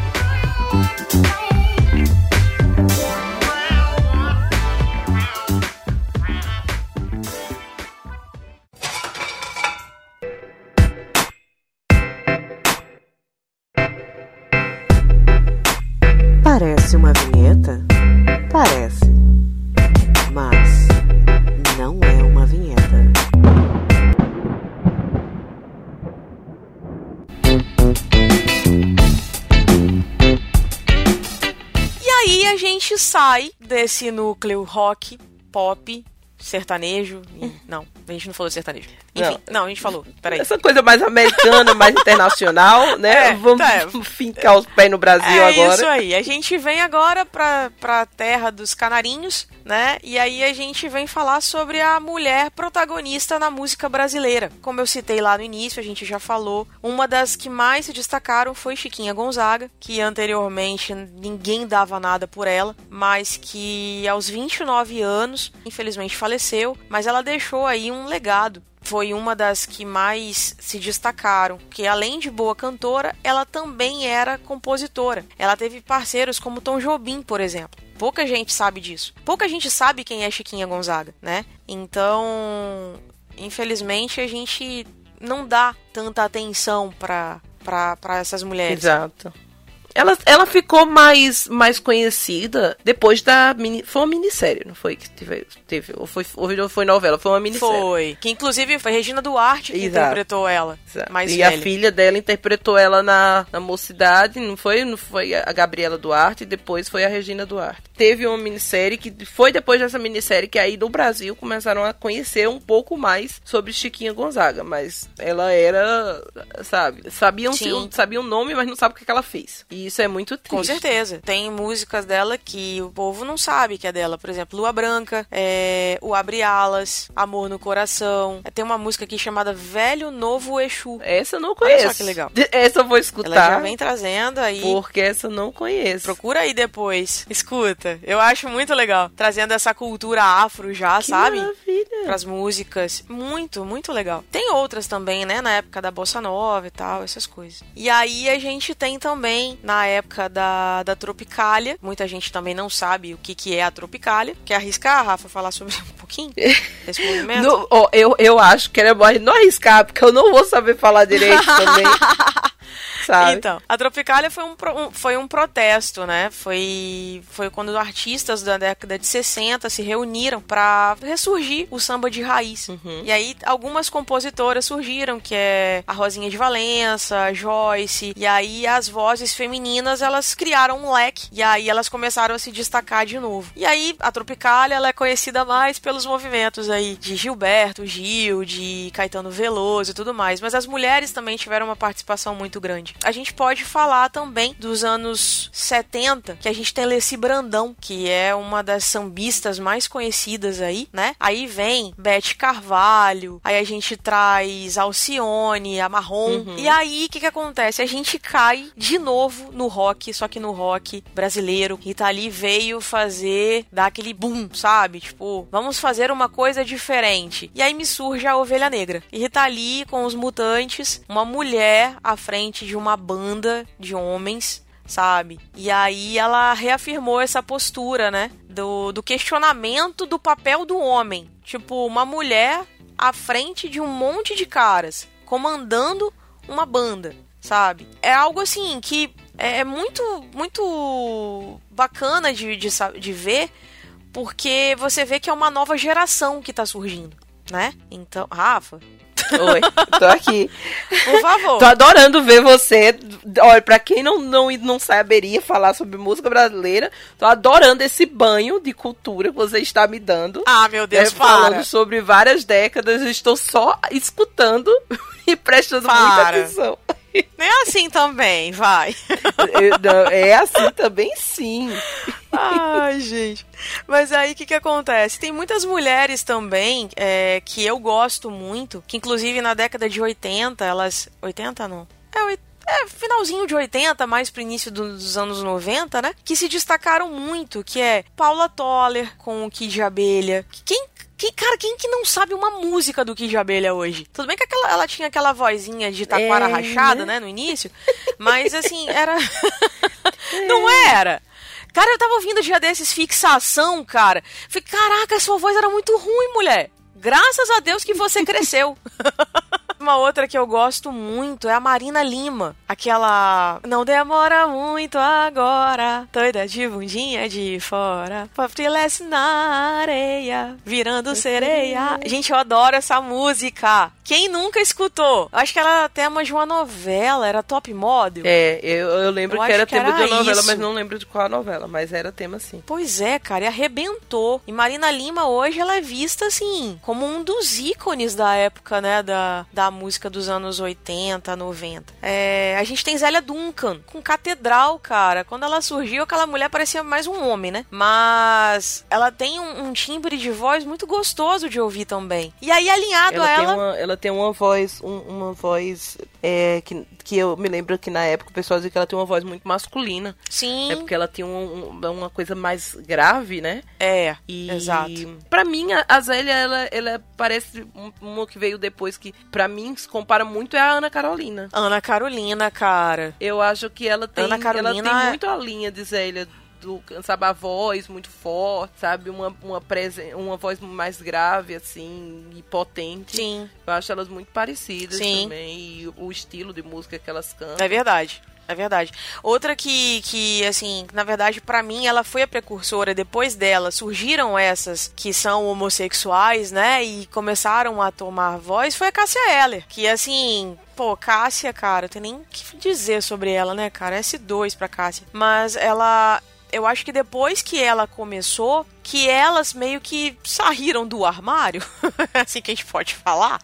Parece uma vinheta? Parece. Mas não é uma vinheta. E aí a gente sai desse núcleo rock, pop, sertanejo. E... Não, a gente não falou sertanejo. Enfim, não, não a gente falou. Peraí. Essa coisa mais americana, mais internacional, né? É, vamos tá, fincar os pés no Brasil é agora. É isso aí. A gente vem agora pra, pra terra dos canarinhos, né? E aí a gente vem falar sobre a mulher protagonista na música brasileira. Como eu citei lá no início, a gente já falou. Uma das que mais se destacaram foi Chiquinha Gonzaga, que anteriormente ninguém dava nada por ela, mas que aos 29 anos, infelizmente faleceu, mas ela deixou aí um legado foi uma das que mais se destacaram, que além de boa cantora, ela também era compositora. Ela teve parceiros como Tom Jobim, por exemplo. Pouca gente sabe disso. Pouca gente sabe quem é Chiquinha Gonzaga, né? Então, infelizmente, a gente não dá tanta atenção para para essas mulheres. Exato. Ela, ela ficou mais, mais conhecida depois da mini, foi uma minissérie, não foi que teve, teve ou foi ou foi novela, foi uma minissérie. Foi, que inclusive foi Regina Duarte que Exato. interpretou ela. Exato. Mais e velha. a filha dela interpretou ela na, na mocidade, não foi? Não foi a Gabriela Duarte, e depois foi a Regina Duarte. Teve uma minissérie que foi depois dessa minissérie que aí no Brasil começaram a conhecer um pouco mais sobre Chiquinha Gonzaga, mas ela era, sabe, sabiam Sim. sabia o nome, mas não sabe o que que ela fez. E isso é muito triste. Com certeza. Tem músicas dela que o povo não sabe que é dela. Por exemplo, Lua Branca, é, O Abre Alas, Amor no Coração. Tem uma música aqui chamada Velho Novo Exu. Essa eu não Olha conheço. só que legal. Essa eu vou Ela já escutar. vem trazendo aí. Porque essa eu não conheço. Procura aí depois. Escuta. Eu acho muito legal. Trazendo essa cultura afro já, Que sabe? maravilha. Pras músicas. Muito, muito legal. Tem outras também, né? Na época da Bossa Nova e tal, essas coisas. E aí a gente tem também, na época da, da Tropicália, muita gente também não sabe o que, que é a Tropicália. Quer arriscar, Rafa, falar sobre um pouquinho desse movimento? No- ó, eu, eu acho que era gente não arriscar, porque eu não vou saber falar direito também. Sabe? Então, a Tropicália foi um, um- foi um protesto, né? Foi, foi quando artistas da década de 60 se reuniram pra ressurgir o samba de raiz. Uhum. E aí, algumas compositoras surgiram, que é a Rosinha de Valença, a Joyce. E aí, as vozes femininas, elas criaram um leque. E aí, elas começaram a se destacar de novo. E aí, a Tropicália, ela é conhecida mais pelos movimentos aí de Gilberto, Gil, de Caetano Veloso e tudo mais. Mas as mulheres também tiveram uma participação muito grande. A gente pode falar também dos anos 70, que a gente tem Leci Brandão, que é uma das sambistas mais conhecidas aí, né? Aí vem Beth Carvalho, aí a gente traz Alcione, a Marrom. E aí, o que que acontece? A gente cai de novo no rock, só que no rock brasileiro. Rita Lee veio fazer, dar aquele boom, sabe? Tipo, vamos fazer uma coisa diferente. E aí me surge a Ovelha Negra. E Rita Lee com os Mutantes, uma mulher à frente de uma banda de homens sabe? E aí ela reafirmou essa postura, né? Do, do questionamento do papel do homem. Tipo, uma mulher à frente de um monte de caras, comandando uma banda, sabe? É algo assim que é muito, muito bacana de, de, de ver, porque você vê que é uma nova geração que tá surgindo, né? Então, Rafa, Oi, tô aqui. por favor. Tô adorando ver você. Olha, pra quem não, não, não saberia falar sobre música brasileira, tô adorando esse banho de cultura que você está me dando. Ah, meu Deus, É, falando para. sobre várias décadas, eu estou só escutando e prestando muita Para. atenção. Não é assim também, vai. É assim também, sim. Ai, gente. Mas aí o que, que acontece? Tem muitas mulheres também é, que eu gosto muito, que inclusive na década de 80, elas. 80 não? É, é, finalzinho de 80, mais pro início dos anos 90, né? Que se destacaram muito, que é Paula Toller com o Kid de Abelha. Quem quem, cara, quem que não sabe uma música do Kid de Abelha hoje? Tudo bem que aquela, ela tinha aquela vozinha de taquara É, rachada, né? né, no início, mas assim, era. não era. Cara, eu tava ouvindo dia desses fixação, cara. Falei, caraca, sua voz era muito ruim, mulher. Graças a Deus que você cresceu. Uma outra que eu gosto muito é a Marina Lima. Aquela. Não demora muito agora. Doida de bundinha de fora. Paprilece na areia. Virando sereia. Gente, eu adoro essa música. Quem nunca escutou? Acho que ela é tema de uma novela. Era Top Model. É, eu, eu lembro Eu que era que tema era de uma novela, isso. mas não lembro de qual novela, mas era tema sim. Pois é, cara, e arrebentou. E Marina Lima hoje ela é vista assim como um dos ícones da época, né, da, da música dos anos 80, 90. É, a gente tem Zélia Duncan com Catedral, cara. Quando ela surgiu, aquela mulher parecia mais um homem, né? Mas ela tem um, um timbre de voz muito gostoso de ouvir também. E aí alinhado Ela, a tem ela, uma, ela tem uma voz, um- uma voz é, que, que eu me lembro que na época o pessoal dizia que ela tem uma voz muito masculina. sim, É porque ela tem um- um- uma coisa mais grave, né? é, E exato. Pra mim, a- Zélia, ela, ela parece um- uma que veio depois que, pra mim, se compara muito é a Ana Carolina. Ana Carolina, cara. Eu acho que ela tem, Ana ela Carolina tem é- muito a linha de Zélia. Do, sabe, a voz muito forte, sabe? Uma, uma, presen uma voz mais grave, assim, e potente. Sim, Eu acho elas muito parecidas Sim. também. E o estilo de música que elas cantam. é verdade. É verdade. Outra que, que assim, na verdade, para mim, ela foi a precursora. Depois dela, surgiram essas que são homossexuais, né? E começaram a tomar voz, foi a Cássia Eller. Que, assim, Pô, Cássia, cara, tem nem o que dizer sobre ela, né, cara? S2 pra Cássia. Mas ela. Eu acho que depois que ela começou, que elas meio que saíram do armário, assim que a gente pode falar.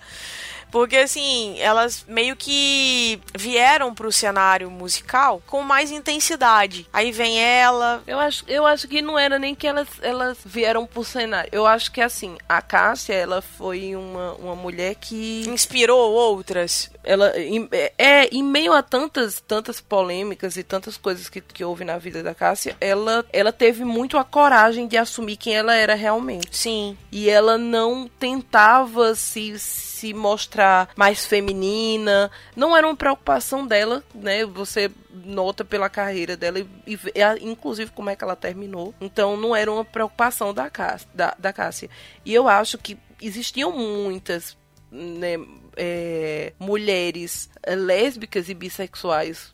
Porque, assim, elas meio que vieram pro cenário musical com mais intensidade. Aí vem ela. Eu acho, eu acho que não era nem que elas, elas vieram pro cenário. Eu acho que, assim, a Cássia, ela foi uma, uma mulher que. Inspirou outras. Ela. É, em meio a tantas, tantas polêmicas e tantas coisas que, que houve na vida da Cássia, ela, ela teve muito a coragem de assumir quem ela era realmente. Sim. E ela não tentava se se mostrar mais feminina. Não era uma preocupação dela, né? Você nota pela carreira dela e, e inclusive como é que ela terminou. Então não era uma preocupação da, da, da Cássia. E eu acho que existiam muitas né, é, mulheres é, lésbicas e bissexuais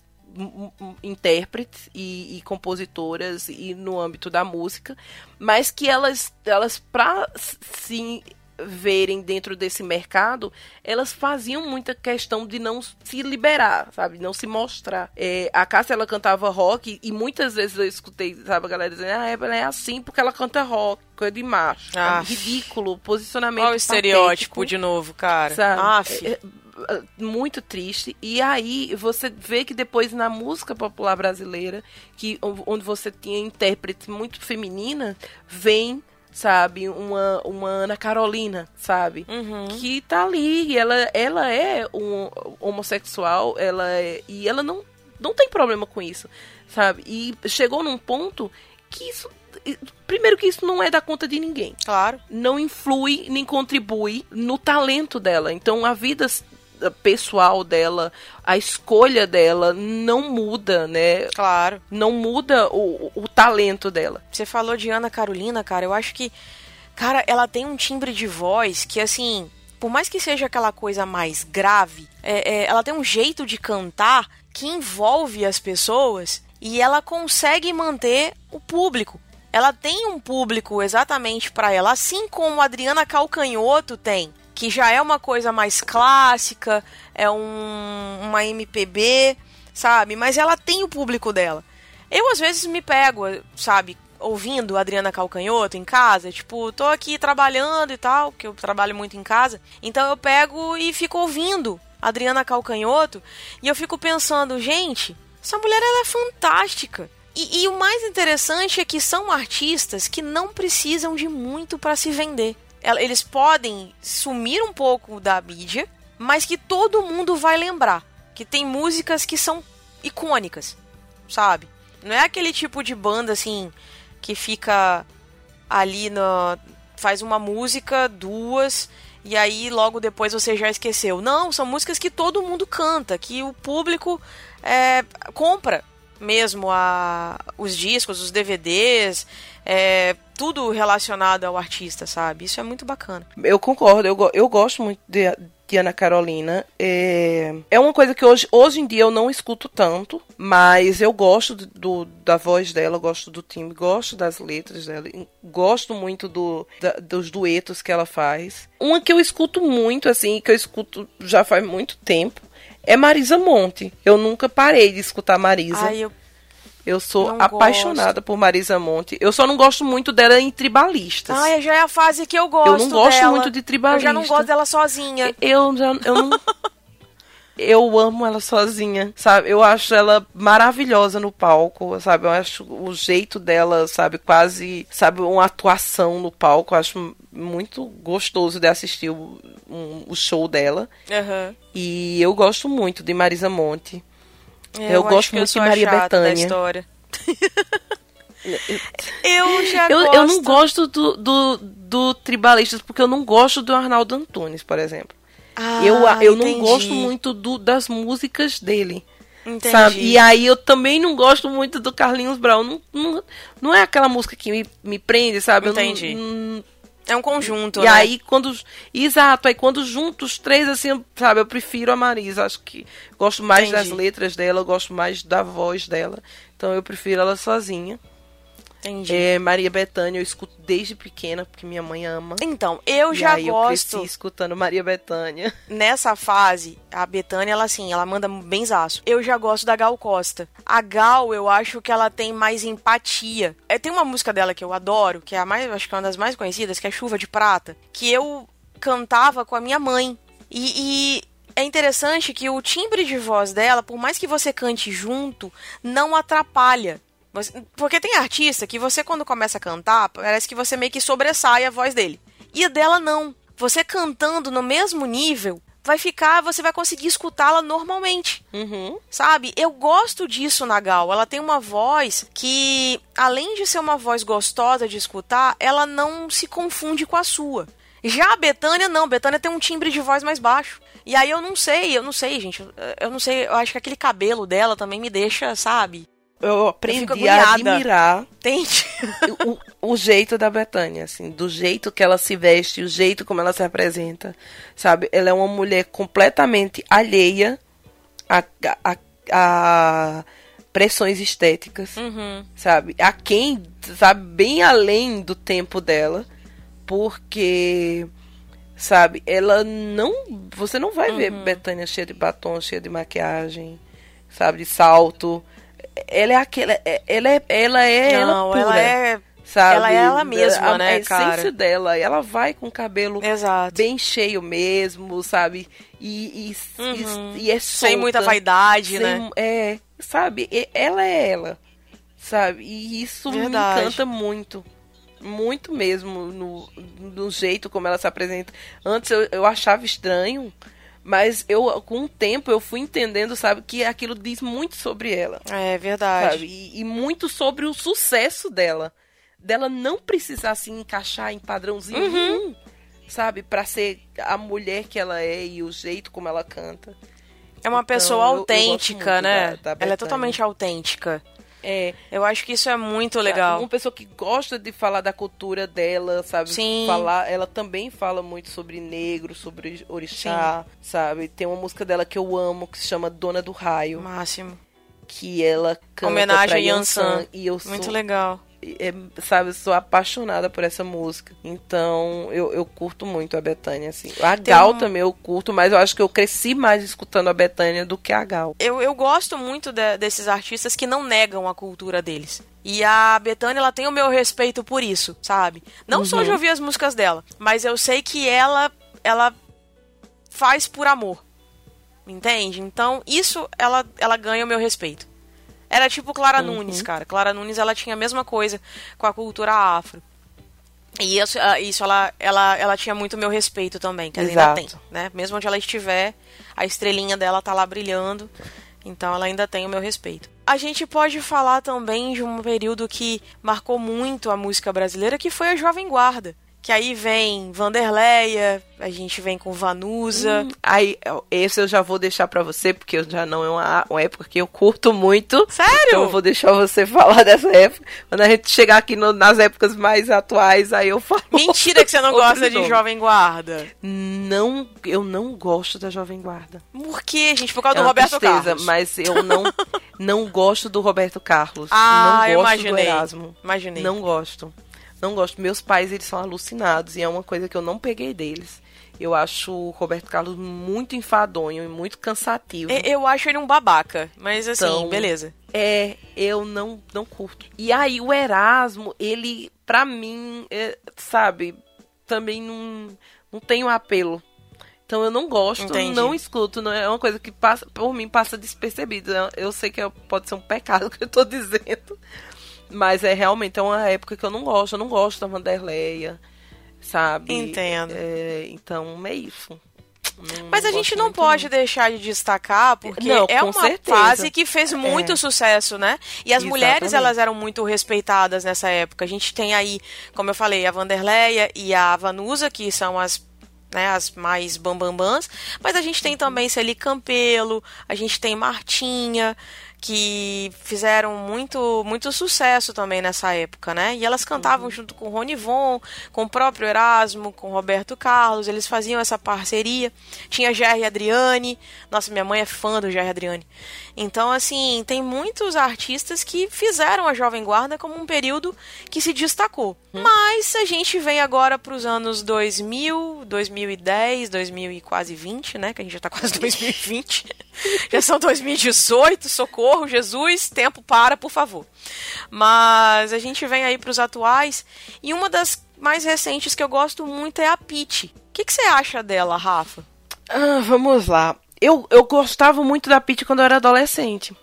intérpretes e, e, compositoras e no âmbito da música, mas que elas, elas para se verem dentro desse mercado, elas faziam muita questão de não se liberar, sabe? Não se mostrar. É, a Cássia, ela cantava rock e muitas vezes eu escutei, sabe, a galera dizendo, ah, ela é assim porque ela canta rock, coisa de macho. Ah. Ridículo, posicionamento Olha o estereótipo de novo, cara. Sabe? É, é, é, muito triste. E aí você vê que depois na música popular brasileira, que onde você tinha intérprete muito feminina, vem sabe? Uma, uma Ana Carolina, sabe? Uhum. Que tá ali, ela, ela é um homossexual, ela é, e ela não, não tem problema com isso, sabe? E chegou num ponto que isso primeiro que isso não é da conta de ninguém. Claro. Não influi nem contribui no talento dela. Então a vida pessoal dela, a escolha dela não muda, né? Claro. Não muda o, o talento dela. Você falou de Ana Carolina, cara, eu acho que, cara, ela tem um timbre de voz que, assim, por mais que seja aquela coisa mais grave, é, é, ela tem um jeito de cantar que envolve as pessoas e ela consegue manter o público. Ela tem um público exatamente para ela, assim como a Adriana Calcanhoto tem que já é uma coisa mais clássica, é um, uma MPB, sabe? Mas ela tem o público dela. Eu às vezes me pego, sabe, ouvindo Adriana Calcanhoto em casa, tipo, tô aqui trabalhando e tal, que eu trabalho muito em casa, então eu pego e fico ouvindo Adriana Calcanhoto e eu fico pensando, gente, essa mulher ela é fantástica. E, e o mais interessante é que são artistas que não precisam de muito para se vender eles podem sumir um pouco da mídia, mas que todo mundo vai lembrar. Que tem músicas que são icônicas, sabe? Não é aquele tipo de banda assim que fica ali no. faz uma música, duas, e aí logo depois você já esqueceu. Não, são músicas que todo mundo canta, que o público é, compra mesmo a, os discos, os DVDs, é, tudo relacionado ao artista, sabe? Isso é muito bacana. Eu concordo, eu, eu gosto muito de, de Ana Carolina. É, é uma coisa que hoje, hoje em dia eu não escuto tanto, mas eu gosto do, da voz dela, gosto do time, gosto das letras dela, gosto muito do, da, dos duetos que ela faz. Uma que eu escuto muito, assim, que eu escuto já faz muito tempo, é Marisa Monte. Eu nunca parei de escutar Marisa. Ai, eu eu sou não apaixonada gosto. por Marisa Monte. Eu só não gosto muito dela em tribalistas. Ai, já é a fase que eu gosto. Eu não gosto dela. muito de tribalista. Eu já não gosto dela sozinha. Eu já eu não eu amo ela sozinha, sabe? Eu acho ela maravilhosa no palco, sabe? Eu acho o jeito dela, sabe, quase, sabe, uma atuação no palco. Eu acho muito gostoso de assistir o, um, o show dela. Uhum. E eu gosto muito de Marisa Monte. É, eu, eu gosto muito de Maria Bethânia. história. eu já eu, gosto. Eu não gosto do, do, do Tribalistas porque eu não gosto do Arnaldo Antunes, por exemplo. Ah, eu eu entendi. não gosto muito do, das músicas dele. Entendi. Sabe? E aí eu também não gosto muito do Carlinhos Brown. Não, não, não é aquela música que me, me prende, sabe? Entendi. Não, É um conjunto, E né? aí, quando. Exato, aí quando junto os três, assim, sabe, eu prefiro a Marisa. Acho que gosto mais Entendi. das letras dela, eu gosto mais da voz dela. Então eu prefiro ela sozinha. Entendi. É, Maria Bethânia eu escuto desde pequena, porque minha mãe ama. Então, eu e já aí eu gosto cresci escutando Maria Bethânia. nessa fase, a Betânia, ela assim, ela manda benzaço. Eu já gosto da Gal Costa. A Gal, eu acho que ela tem mais empatia. É, tem uma música dela que eu adoro, que é a mais, acho que é uma das mais conhecidas, que é Chuva de Prata, que eu cantava com a minha mãe. E, e é interessante que o timbre de voz dela, por mais que você cante junto, não atrapalha. Porque tem artista que você, quando começa a cantar, parece que você meio que sobressai a voz dele. E a dela não. Você cantando no mesmo nível, vai ficar, você vai conseguir escutá-la normalmente. Uhum. Sabe? Eu gosto disso na Gal. Ela tem uma voz que, além de ser uma voz gostosa de escutar, ela não se confunde com a sua. Já a Betânia, não. Betânia tem um timbre de voz mais baixo. E aí eu não sei, eu não sei, gente. Eu não sei, eu acho que aquele cabelo dela também me deixa, sabe? Eu aprendi fico a admirar Entende? o, o jeito da Betânia, assim, do jeito que ela se veste, o jeito como ela se apresenta, sabe? Ela é uma mulher completamente alheia a, a, a pressões estéticas, Uhum. sabe? A quem, sabe, bem além do tempo dela, porque, sabe, ela não. Você não vai ver Uhum. Betânia cheia de batom, cheia de maquiagem, sabe, de salto. Ela é aquela. é- Ela é, ela é ela não, pura, ela é. sabe? ela é ela mesma, a, né, a essência cara? dela, ela vai com o cabelo Exato. bem cheio mesmo, sabe? E, e, Uhum. e, e é Sem solta, muita vaidade, sem- né? É, sabe? E- Ela é ela, sabe? E isso Verdade. me encanta muito. Muito mesmo, no, no jeito como ela se apresenta. Antes eu, eu achava estranho, mas eu com o tempo eu fui entendendo, sabe, que aquilo diz muito sobre ela. É verdade. E, e muito sobre o sucesso dela. Dela não precisar se encaixar em padrãozinho Uhum. nenhum, sabe? Pra ser a mulher que ela é e o jeito como ela canta. É uma Então, pessoa eu- eu autêntica, muito né? da- da ela é totalmente autêntica. É. Eu acho que isso é muito legal. Uma pessoa que gosta de falar da cultura dela, sabe? Sim. Falar, ela também fala muito sobre negro, sobre orixá, sabe? Tem uma música dela que eu amo que se chama Dona do Raio, Máximo. que ela canta Homenagem a Yansan. Yansan e eu sou Muito legal. É, sabe, sou apaixonada por essa música. Então, eu, eu curto muito a Betânia, assim. A Tem Gal um- também eu curto, mas eu acho que eu cresci mais escutando a Betânia do que a Gal. Eu, eu gosto muito de- desses artistas que não negam a cultura deles. E a Betânia, ela tem o meu respeito por isso, sabe? Não só de ouvir as músicas dela, mas eu sei que ela ela faz por amor. Entende? Então, isso ela, ela ganha o meu respeito. Era tipo Clara Nunes, cara. Clara Nunes, ela tinha a mesma coisa com a cultura afro. E isso, ah, isso ela, ela, ela tinha muito meu respeito também, que ela ainda tem, né? Mesmo onde ela estiver, a estrelinha dela tá lá brilhando. Então ela ainda tem o meu respeito. A gente pode falar também de um período que marcou muito a música brasileira, que foi a Jovem Guarda. Que aí vem Vanderleia, a gente vem com Vanusa. Aí, esse eu já vou deixar pra você, porque eu já não é uma, uma época que eu curto muito. Sério? Então eu vou deixar você falar dessa época. Quando a gente chegar aqui no- nas épocas mais atuais, aí eu falo. Mentira que você não gosta de nome. Jovem Guarda. Não, eu não gosto da Jovem Guarda. Por quê, gente? Por causa é do Roberto tristeza, Carlos. mas eu não, não gosto do Roberto Carlos. Ah, não eu gosto imaginei. do Erasmo. Imaginei. Não gosto. Não gosto. Meus pais, eles são alucinados e é uma coisa que eu não peguei deles. Eu acho o Roberto Carlos muito enfadonho e muito cansativo. E- Eu acho ele um babaca, mas assim, Então, beleza. É, eu não, não curto. E aí o Erasmo, ele, pra mim, é, sabe, também não, não tem um apelo. Então eu não gosto, Entendi. não escuto, não é uma coisa que passa, por mim passa despercebido. Eu, eu sei que é- pode ser um pecado que eu tô dizendo. Mas é realmente é uma época que eu não gosto, eu não gosto da Vanderleia, sabe? Entendo. É, então é isso. Não Mas a gente não muito, pode deixar de destacar, porque Não, é uma certeza. fase que fez muito É. sucesso, né? E as mulheres, Exatamente. elas eram muito respeitadas nessa época. A gente tem aí, como eu falei, a Vanderleia e a Vanusa, que são as né, as mais bambambãs, mas a gente tem também Celi Campelo, a gente tem Martinha, que fizeram muito muito sucesso também nessa época, né? E elas cantavam uhum. junto com o Rony Von, com o próprio Erasmo, com o Roberto Carlos, eles faziam essa parceria. Tinha Jerry Adriane. Nossa, minha mãe é fã do Jerry Adriane. Então, assim, tem muitos artistas que fizeram a Jovem Guarda como um período que se destacou. Hum. Mas a gente vem agora para os anos 2000, 2010, 2000 e quase 20, né? Que a gente já tá quase 2020. já são 2018, socorro, Jesus, tempo para, por favor. Mas a gente vem aí para os atuais e uma das mais recentes que eu gosto muito é a Pete. O que, que você acha dela, Rafa? Ah, vamos lá. Eu, eu gostava muito da Pete quando eu era adolescente.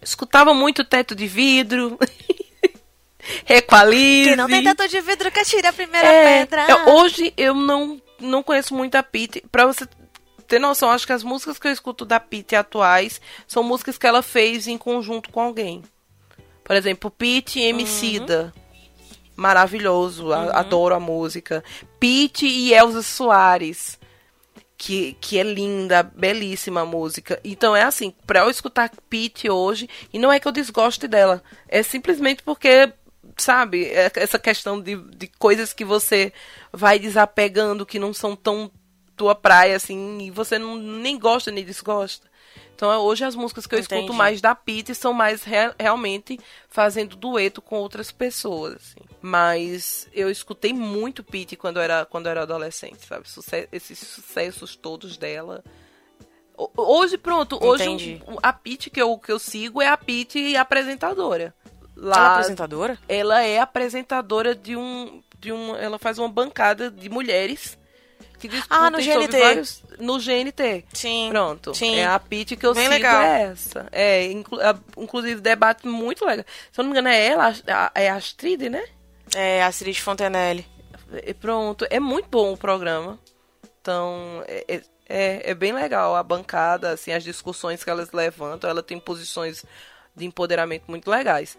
Escutava muito Teto de Vidro. Requalize. Quem não tem teto de vidro que atire a primeira é, pedra. Eu, hoje eu não, não conheço muito a Pete. Pra você ter noção, acho que as músicas que eu escuto da Pete atuais são músicas que ela fez em conjunto com alguém. Por exemplo, Pete e Emicida. Uhum. Maravilhoso, uhum. adoro a música. Pete e Elza Soares que, que é linda, belíssima a música. Então é assim, pra eu escutar Pete hoje, e não é que eu desgoste dela, é simplesmente porque, sabe, é essa questão de, de coisas que você vai desapegando que não são tão tua praia, assim, e você não, nem gosta nem desgosta. Então hoje as músicas que eu Entendi. escuto mais da Pete são mais re realmente fazendo dueto com outras pessoas, assim. Mas eu escutei muito Pete quando eu era, quando eu era adolescente, sabe? Suce esses sucessos todos dela. Hoje, pronto, hoje a Pete que eu, que eu sigo é a Pete apresentadora. Lá, ela é apresentadora? Ela é apresentadora de um, de um. Ela faz uma bancada de mulheres que discutem ah, no GNT. Vários, no GNT. Sim. Pronto. Sim. É a Pete que eu Bem sigo legal. é essa. É, inclu, inclusive debate muito legal. Se eu não me engano é ela, é a Astrid, né? É, Astrid Fontenelle. E pronto, é muito bom o programa. Então, é, é, é bem legal a bancada, assim, as discussões que elas levantam. Ela tem posições de empoderamento muito legais.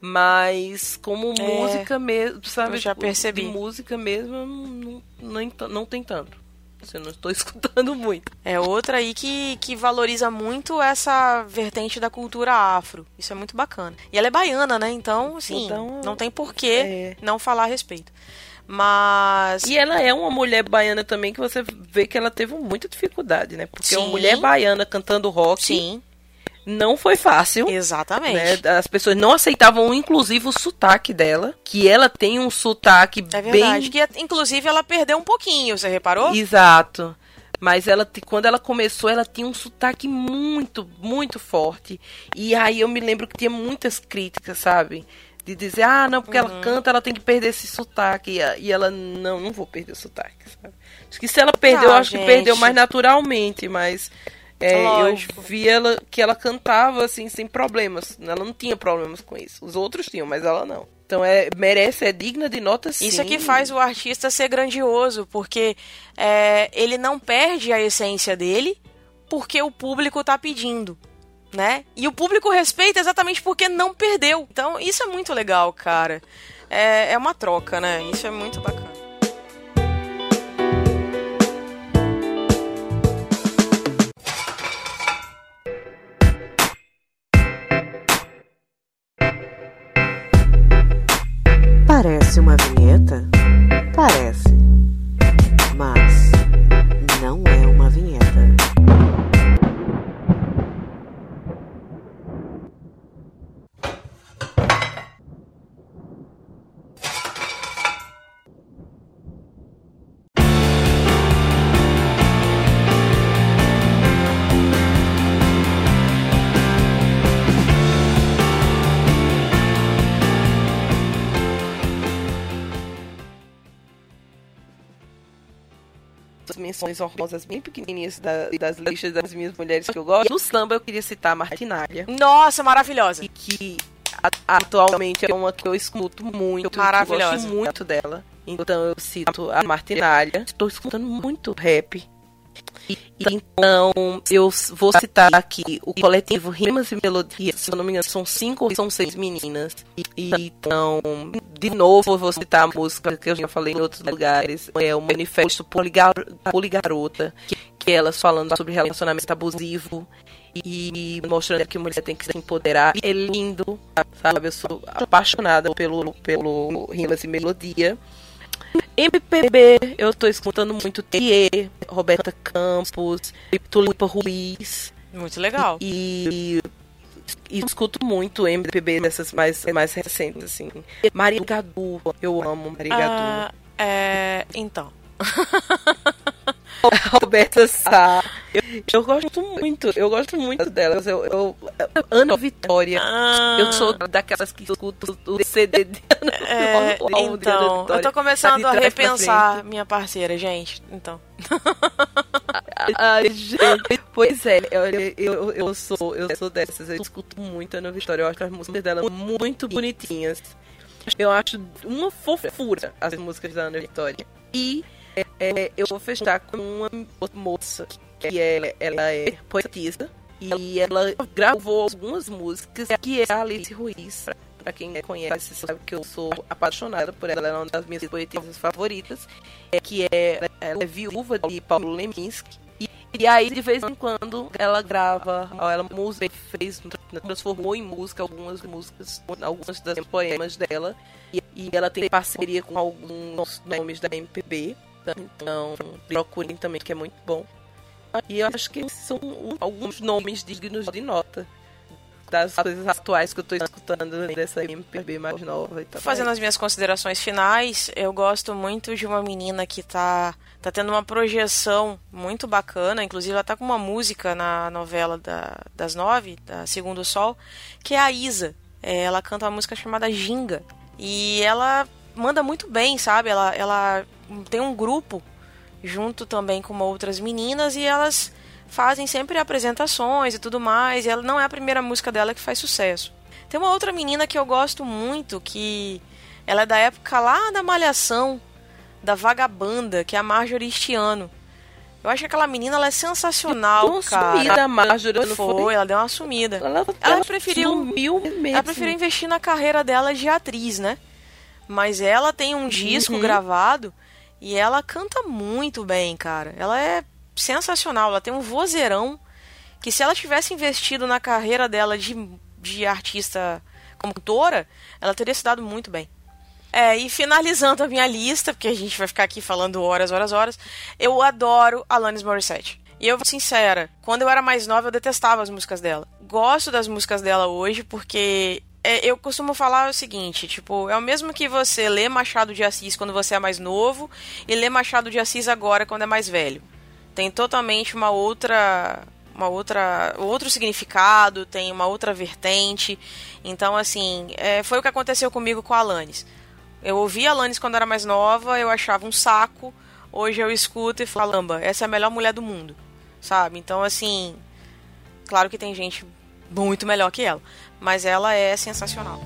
Mas como é, música mesmo, sabe? Eu já percebi. De música mesmo, não, não, não tem tanto. Você não estou escutando muito. É outra aí que, que valoriza muito essa vertente da cultura afro. Isso é muito bacana. E ela é baiana, né? Então, assim, então, não tem porquê é... não falar a respeito. Mas. E ela é uma mulher baiana também que você vê que ela teve muita dificuldade, né? Porque Sim. uma mulher baiana cantando rock. Sim não foi fácil. Exatamente. Né? As pessoas não aceitavam, inclusive, o sotaque dela. Que ela tem um sotaque é verdade, bem... que inclusive ela perdeu um pouquinho, você reparou? Exato. Mas ela, quando ela começou, ela tinha um sotaque muito, muito forte. E aí eu me lembro que tinha muitas críticas, sabe? De dizer, ah, não, porque uhum. ela canta, ela tem que perder esse sotaque. E ela, não, não vou perder o sotaque, sabe? Acho que se ela perdeu, ah, acho gente. que perdeu mais naturalmente, mas é, eu vi ela que ela cantava assim sem problemas. Ela não tinha problemas com isso. Os outros tinham, mas ela não. Então é merece, é digna de nota sim. Isso é que faz o artista ser grandioso, porque é, ele não perde a essência dele porque o público tá pedindo. Né? E o público respeita exatamente porque não perdeu. Então, isso é muito legal, cara. É, é uma troca, né? Isso é muito bacana. Parece uma vinheta? Parece. Mas menções honrosas bem pequenininhas da, das listas das minhas mulheres que eu gosto. No samba eu queria citar a Martinália. Nossa, maravilhosa. E que atualmente é uma que eu escuto muito. Maravilhosa. Eu gosto muito dela. Então eu cito a Martinália. Estou escutando muito rap. Então, eu vou citar aqui o coletivo Rimas e Melodias. Se eu não me engano, são cinco ou são seis meninas. Então, de novo, eu vou citar a música que eu já falei em outros lugares. É o Manifesto Poligar Poligarota, que, que elas falando sobre relacionamento abusivo. e mostrando que a mulher tem que se empoderar. É lindo, sabe? Eu sou apaixonada pelo, pelo rimas e melodia. MPB, eu tô escutando muito Thier, Roberta Campos, Tulipa Ruiz. Muito legal. E, e, e escuto muito MPB dessas mais, mais recentes, assim. Maria Gadu, eu amo Maria Ah, Gadu. é, então. Roberta Sá. Eu, eu gosto muito, eu gosto muito delas. Eu, eu, Ana Vitória. Ah, Eu sou daquelas que escuto o CD de Ana é, o de Ana então, Vitória. eu tô começando a repensar minha parceira, gente. Então. Ai, gente. Pois é, eu, eu, eu, sou, eu sou dessas. Eu escuto muito a Ana Vitória. Eu acho as músicas dela muito bonitinhas. Eu acho uma fofura as músicas da Ana Vitória. E é, é, eu vou fechar com uma moça que é, ela é poetisa. E ela gravou algumas músicas que é a Alice Ruiz. Pra, quem conhece, sabe que eu sou apaixonada por ela. Ela é uma das minhas poetisas favoritas. É, que é, ela é viúva de Paulo Leminski. E, e aí, de vez em quando, ela grava, ela música, fez, transformou em música algumas músicas, algumas das poemas dela. E, e ela tem parceria com alguns nomes da MPB. Então, procurem também, que é muito bom. E eu acho que são alguns nomes dignos de nota das coisas atuais que eu tô escutando dessa MPB mais nova. E tal. Fazendo as minhas considerações finais, eu gosto muito de uma menina que tá, tá tendo uma projeção muito bacana. Inclusive, ela tá com uma música na novela da, das nove, da Segundo Sol, que é a Isa. É, ela canta uma música chamada Ginga. E ela manda muito bem, sabe? Ela, ela tem um grupo junto também com outras meninas e elas fazem sempre apresentações e tudo mais. E ela não é a primeira música dela que faz sucesso. Tem uma outra menina que eu gosto muito, que ela é da época lá da Malhação, da Vagabanda, que é a Marjorie Stiano. Eu acho que aquela menina ela é sensacional, Deu uma cara. sumida a Marjorie, Foi, ela deu uma sumida. Ela, Ela preferiu- sumiu mesmo. Ela preferiu investir na carreira dela de atriz, né? Mas ela tem um disco Uhum. gravado e ela canta muito bem, cara. Ela é sensacional, ela tem um vozeirão que se ela tivesse investido na carreira dela de, de artista como cantora, ela teria se dado muito bem. É, e finalizando a minha lista, porque a gente vai ficar aqui falando horas, horas, horas, eu adoro Alanis Morissette. E eu vou sincera, quando eu era mais nova eu detestava as músicas dela. Gosto das músicas dela hoje porque é, eu costumo falar o seguinte, tipo, é o mesmo que você lê Machado de Assis quando você é mais novo e lê Machado de Assis agora quando é mais velho. Tem totalmente uma outra uma outra outro significado, tem uma outra vertente. Então, assim, é, foi o que aconteceu comigo com a Alanis. Eu ouvi a Alanis quando era mais nova, eu achava um saco. Hoje eu escuto e falo, caramba, essa é a melhor mulher do mundo. Sabe? Então, assim, claro que tem gente muito melhor que ela, mas ela é sensacional.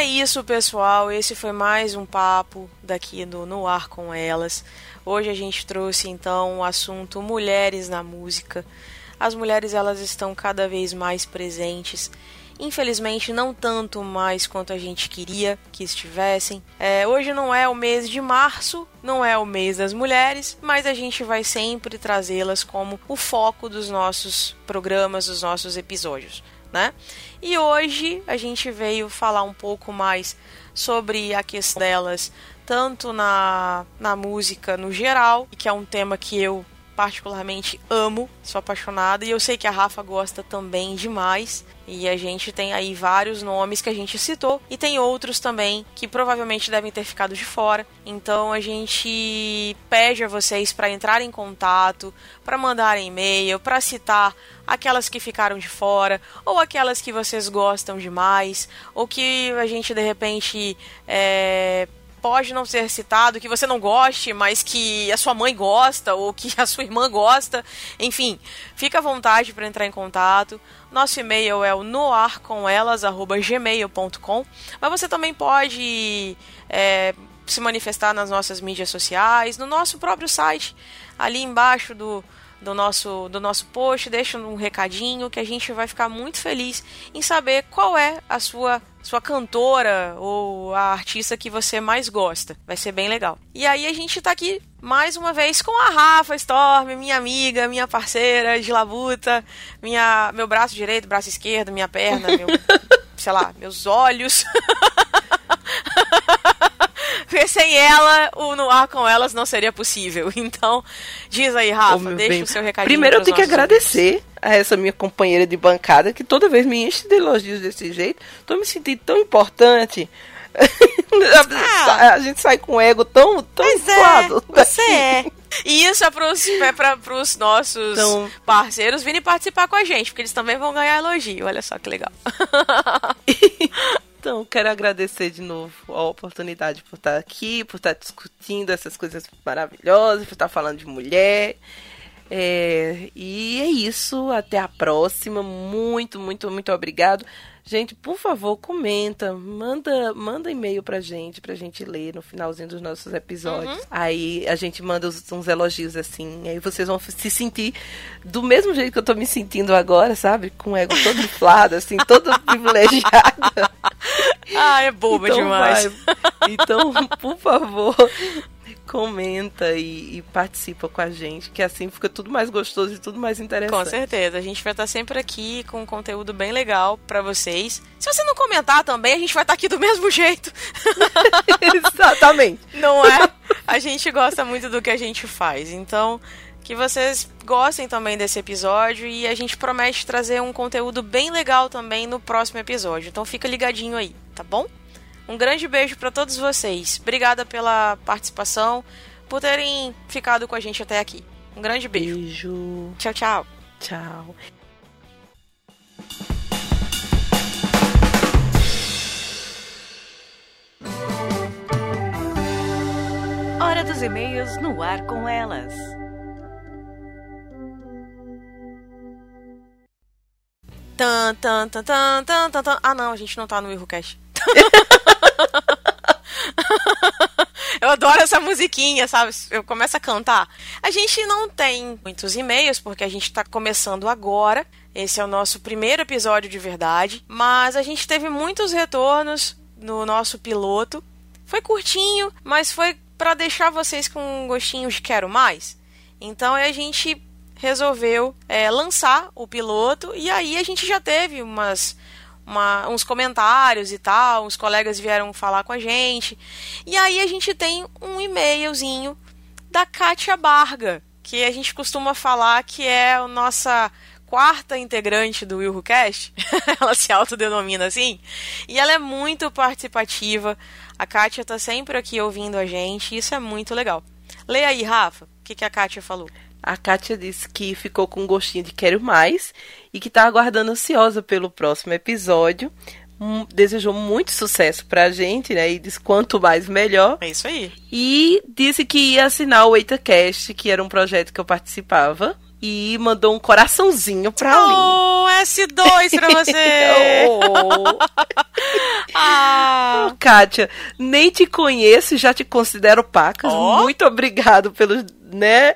É isso, pessoal. Esse foi mais um papo daqui do No Ar com Elas. Hoje a gente trouxe então o assunto mulheres na música. As mulheres elas estão cada vez mais presentes. Infelizmente, não tanto mais quanto a gente queria que estivessem. É, hoje não é o mês de março, não é o mês das mulheres, mas a gente vai sempre trazê-las como o foco dos nossos programas, dos nossos episódios né? E hoje a gente veio falar um pouco mais sobre a questão delas, tanto na, na música no geral, que é um tema que eu particularmente amo, sou apaixonada, e eu sei que a Rafa gosta também demais. E a gente tem aí vários nomes que a gente citou, e tem outros também que provavelmente devem ter ficado de fora. Então a gente pede a vocês para entrar em contato, para mandar e-mail, para citar aquelas que ficaram de fora, ou aquelas que vocês gostam demais, ou que a gente de repente é, pode não ser citado, que você não goste, mas que a sua mãe gosta ou que a sua irmã gosta. Enfim, fica à vontade para entrar em contato. Nosso e-mail é o noarcomelas@gmail.com, mas você também pode é, se manifestar nas nossas mídias sociais, no nosso próprio site, ali embaixo do do nosso, do nosso post, deixa um recadinho que a gente vai ficar muito feliz em saber qual é a sua sua cantora ou a artista que você mais gosta. Vai ser bem legal. E aí a gente tá aqui mais uma vez com a Rafa Storm, minha amiga, minha parceira de labuta, minha meu braço direito, braço esquerdo, minha perna, meu, sei lá, meus olhos. Porque sem ela, o no ar com elas não seria possível. Então, diz aí, Rafa, oh, deixa bem. o seu recadinho. Primeiro eu tenho que agradecer amigos. a essa minha companheira de bancada, que toda vez me enche de elogios desse jeito. Tô me sentindo tão importante. Ah, a gente sai com o ego tão, tão pois inflado. É, você é. E isso é pros, é pra, pros nossos então, parceiros virem participar com a gente, porque eles também vão ganhar elogio. Olha só que legal. Então, quero agradecer de novo a oportunidade por estar aqui, por estar discutindo essas coisas maravilhosas, por estar falando de mulher. É, e é isso, até a próxima. Muito, muito, muito obrigado. Gente, por favor, comenta, manda, manda e-mail pra gente, pra gente ler no finalzinho dos nossos episódios. Uhum. Aí a gente manda uns, uns, elogios assim, aí vocês vão se sentir do mesmo jeito que eu tô me sentindo agora, sabe? Com o ego todo inflado, assim, todo privilegiado. Ah, é boba então demais. Vai. Então, por favor, comenta e, e, participa com a gente, que assim fica tudo mais gostoso e tudo mais interessante. Com certeza, a gente vai estar sempre aqui com um conteúdo bem legal para vocês. Se você não comentar também, a gente vai estar aqui do mesmo jeito. Exatamente. Não é? A gente gosta muito do que a gente faz, então que vocês gostem também desse episódio e a gente promete trazer um conteúdo bem legal também no próximo episódio. Então fica ligadinho aí, tá bom? Um grande beijo para todos vocês. Obrigada pela participação, por terem ficado com a gente até aqui. Um grande beijo. Beijo. Tchau, tchau. Tchau. Hora dos e-mails no ar com elas. Tan, tan, tan, tan, tan, tan, tan. Ah, não, a gente não tá no ErroCast. Eu adoro essa musiquinha, sabe? Eu começo a cantar. A gente não tem muitos e-mails, porque a gente está começando agora. Esse é o nosso primeiro episódio de verdade. Mas a gente teve muitos retornos no nosso piloto. Foi curtinho, mas foi para deixar vocês com um gostinho de quero mais. Então a gente resolveu é, lançar o piloto e aí a gente já teve umas uma, uns comentários e tal, uns colegas vieram falar com a gente. E aí a gente tem um e-mailzinho da Kátia Barga, que a gente costuma falar que é a nossa quarta integrante do WilhoCast, ela se autodenomina assim, e ela é muito participativa. A Kátia tá sempre aqui ouvindo a gente, isso é muito legal. Leia aí, Rafa, o que, que a Kátia falou. A Kátia disse que ficou com um gostinho de quero mais e que está aguardando ansiosa pelo próximo episódio. Um, desejou muito sucesso pra gente, né? E disse quanto mais melhor. É isso aí. E disse que ia assinar o EitaCast, que era um projeto que eu participava. E mandou um coraçãozinho pra oh, mim. S2 pra você! oh. ah. Oh, Kátia, nem te conheço e já te considero pacas. Oh. Muito obrigado pelo, né,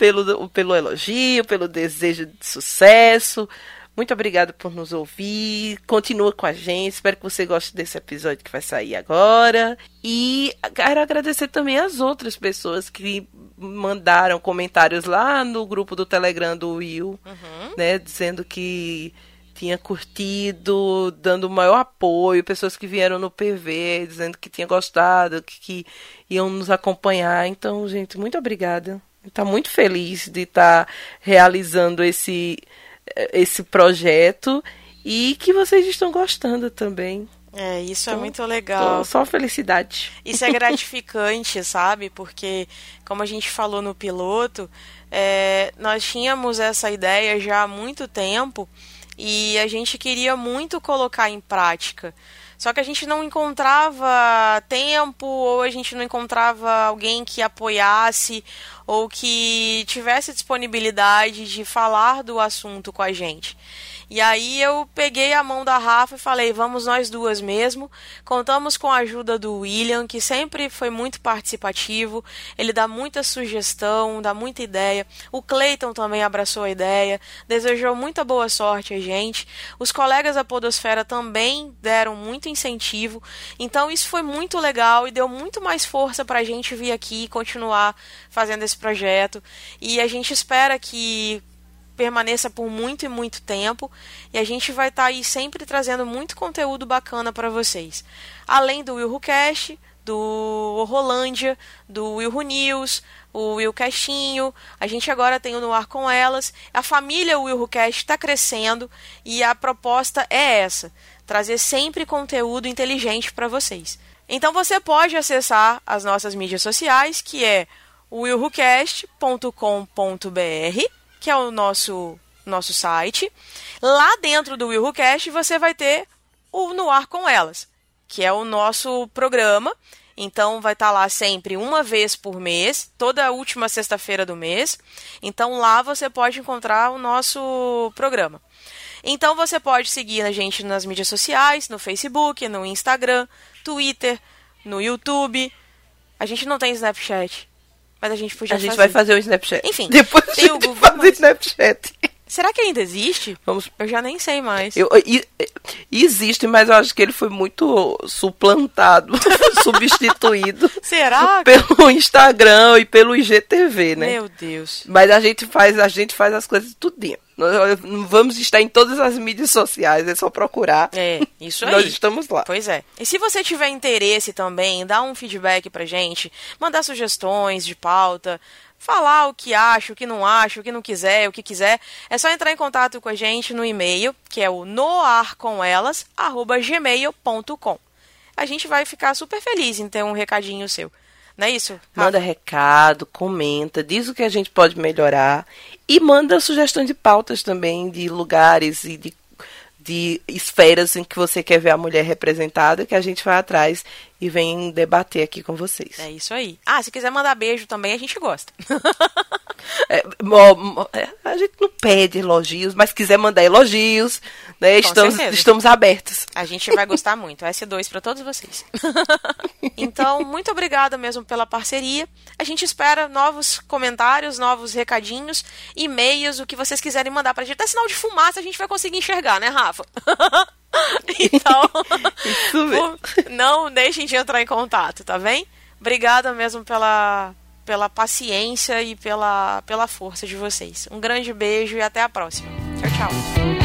pelo, pelo elogio, pelo desejo de sucesso. Muito obrigada por nos ouvir. Continua com a gente. Espero que você goste desse episódio que vai sair agora. E quero agradecer também as outras pessoas que mandaram comentários lá no grupo do Telegram do Will, uhum. né, dizendo que tinha curtido, dando o maior apoio, pessoas que vieram no PV dizendo que tinha gostado, que, que iam nos acompanhar. Então, gente, muito obrigada está muito feliz de estar tá realizando esse, esse projeto e que vocês estão gostando também. É, isso é então, é muito legal. Só felicidade. Isso é gratificante, sabe? Porque, como a gente falou no piloto, é, nós tínhamos essa ideia já há muito tempo e a gente queria muito colocar em prática. Só que a gente não encontrava tempo, ou a gente não encontrava alguém que apoiasse, ou que tivesse disponibilidade de falar do assunto com a gente. E aí eu peguei a mão da Rafa e falei, vamos nós duas mesmo. Contamos com a ajuda do William, que sempre foi muito participativo. Ele dá muita sugestão, dá muita ideia. O Clayton também abraçou a ideia, desejou muita boa sorte a gente. Os colegas da Podosfera também deram muito incentivo. Então isso foi muito legal e deu muito mais força para a gente vir aqui e continuar fazendo esse projeto. E a gente espera que permaneça por muito e muito tempo e a gente vai estar tá aí sempre trazendo muito conteúdo bacana para vocês. Além do Will Cast, do Rolândia, do Will News, o Will Castinho, a gente agora tem o No Ar com Elas. A família Will Cast está crescendo e a proposta é essa: trazer sempre conteúdo inteligente para vocês. Então você pode acessar as nossas mídias sociais, que é willcast.com.br que é o nosso, nosso site. Lá dentro do WillWhoCast você vai ter o No Ar com Elas, que é o nosso programa. Então vai estar tá lá sempre uma vez por mês, toda última sexta-feira do mês. Então lá você pode encontrar o nosso programa. Então você pode seguir a gente nas mídias sociais, no Facebook, no Instagram, Twitter, no YouTube. A gente não tem Snapchat. Mas a gente podia A gente fazer. vai fazer o Snapchat. Enfim, Depois a gente o Google, faz o mas- Snapchat. Será que ainda existe? Vamos Eu já nem sei mais. Eu, e- e- existe, mas eu acho que ele foi muito suplantado, substituído Será? pelo Instagram e pelo IGTV, né? Meu Deus. Mas a gente faz, a gente faz as coisas tudinho. Nós não vamos estar em todas as mídias sociais, é só procurar. É, isso Nós aí. estamos lá. Pois é. E se você tiver interesse também, dá um feedback pra gente, mandar sugestões de pauta, falar o que acha, o que não acha, o que não quiser, o que quiser, é só entrar em contato com a gente no e-mail, que é o noarcomelas@gmail.com. A gente vai ficar super feliz em ter um recadinho seu. Não é isso? Rafa? Manda recado, comenta, diz o que a gente pode melhorar e manda sugestão de pautas também, de lugares e de, de esferas em que você quer ver a mulher representada, que a gente vai atrás e vem debater aqui com vocês. É isso aí. Ah, se quiser mandar beijo também, a gente gosta. É, é, a gente não pede elogios, mas quiser mandar elogios, né, estamos, certeza. estamos abertos. A gente vai gostar muito. S2 para todos vocês. então, muito obrigada mesmo pela parceria. A gente espera novos comentários, novos recadinhos, e-mails, o que vocês quiserem mandar pra gente. Até sinal de fumaça a gente vai conseguir enxergar, né, Rafa? então, Isso mesmo. não deixem de entrar em contato, tá bem? Obrigada mesmo pela, pela paciência e pela, pela força de vocês. Um grande beijo e até a próxima. Tchau, tchau.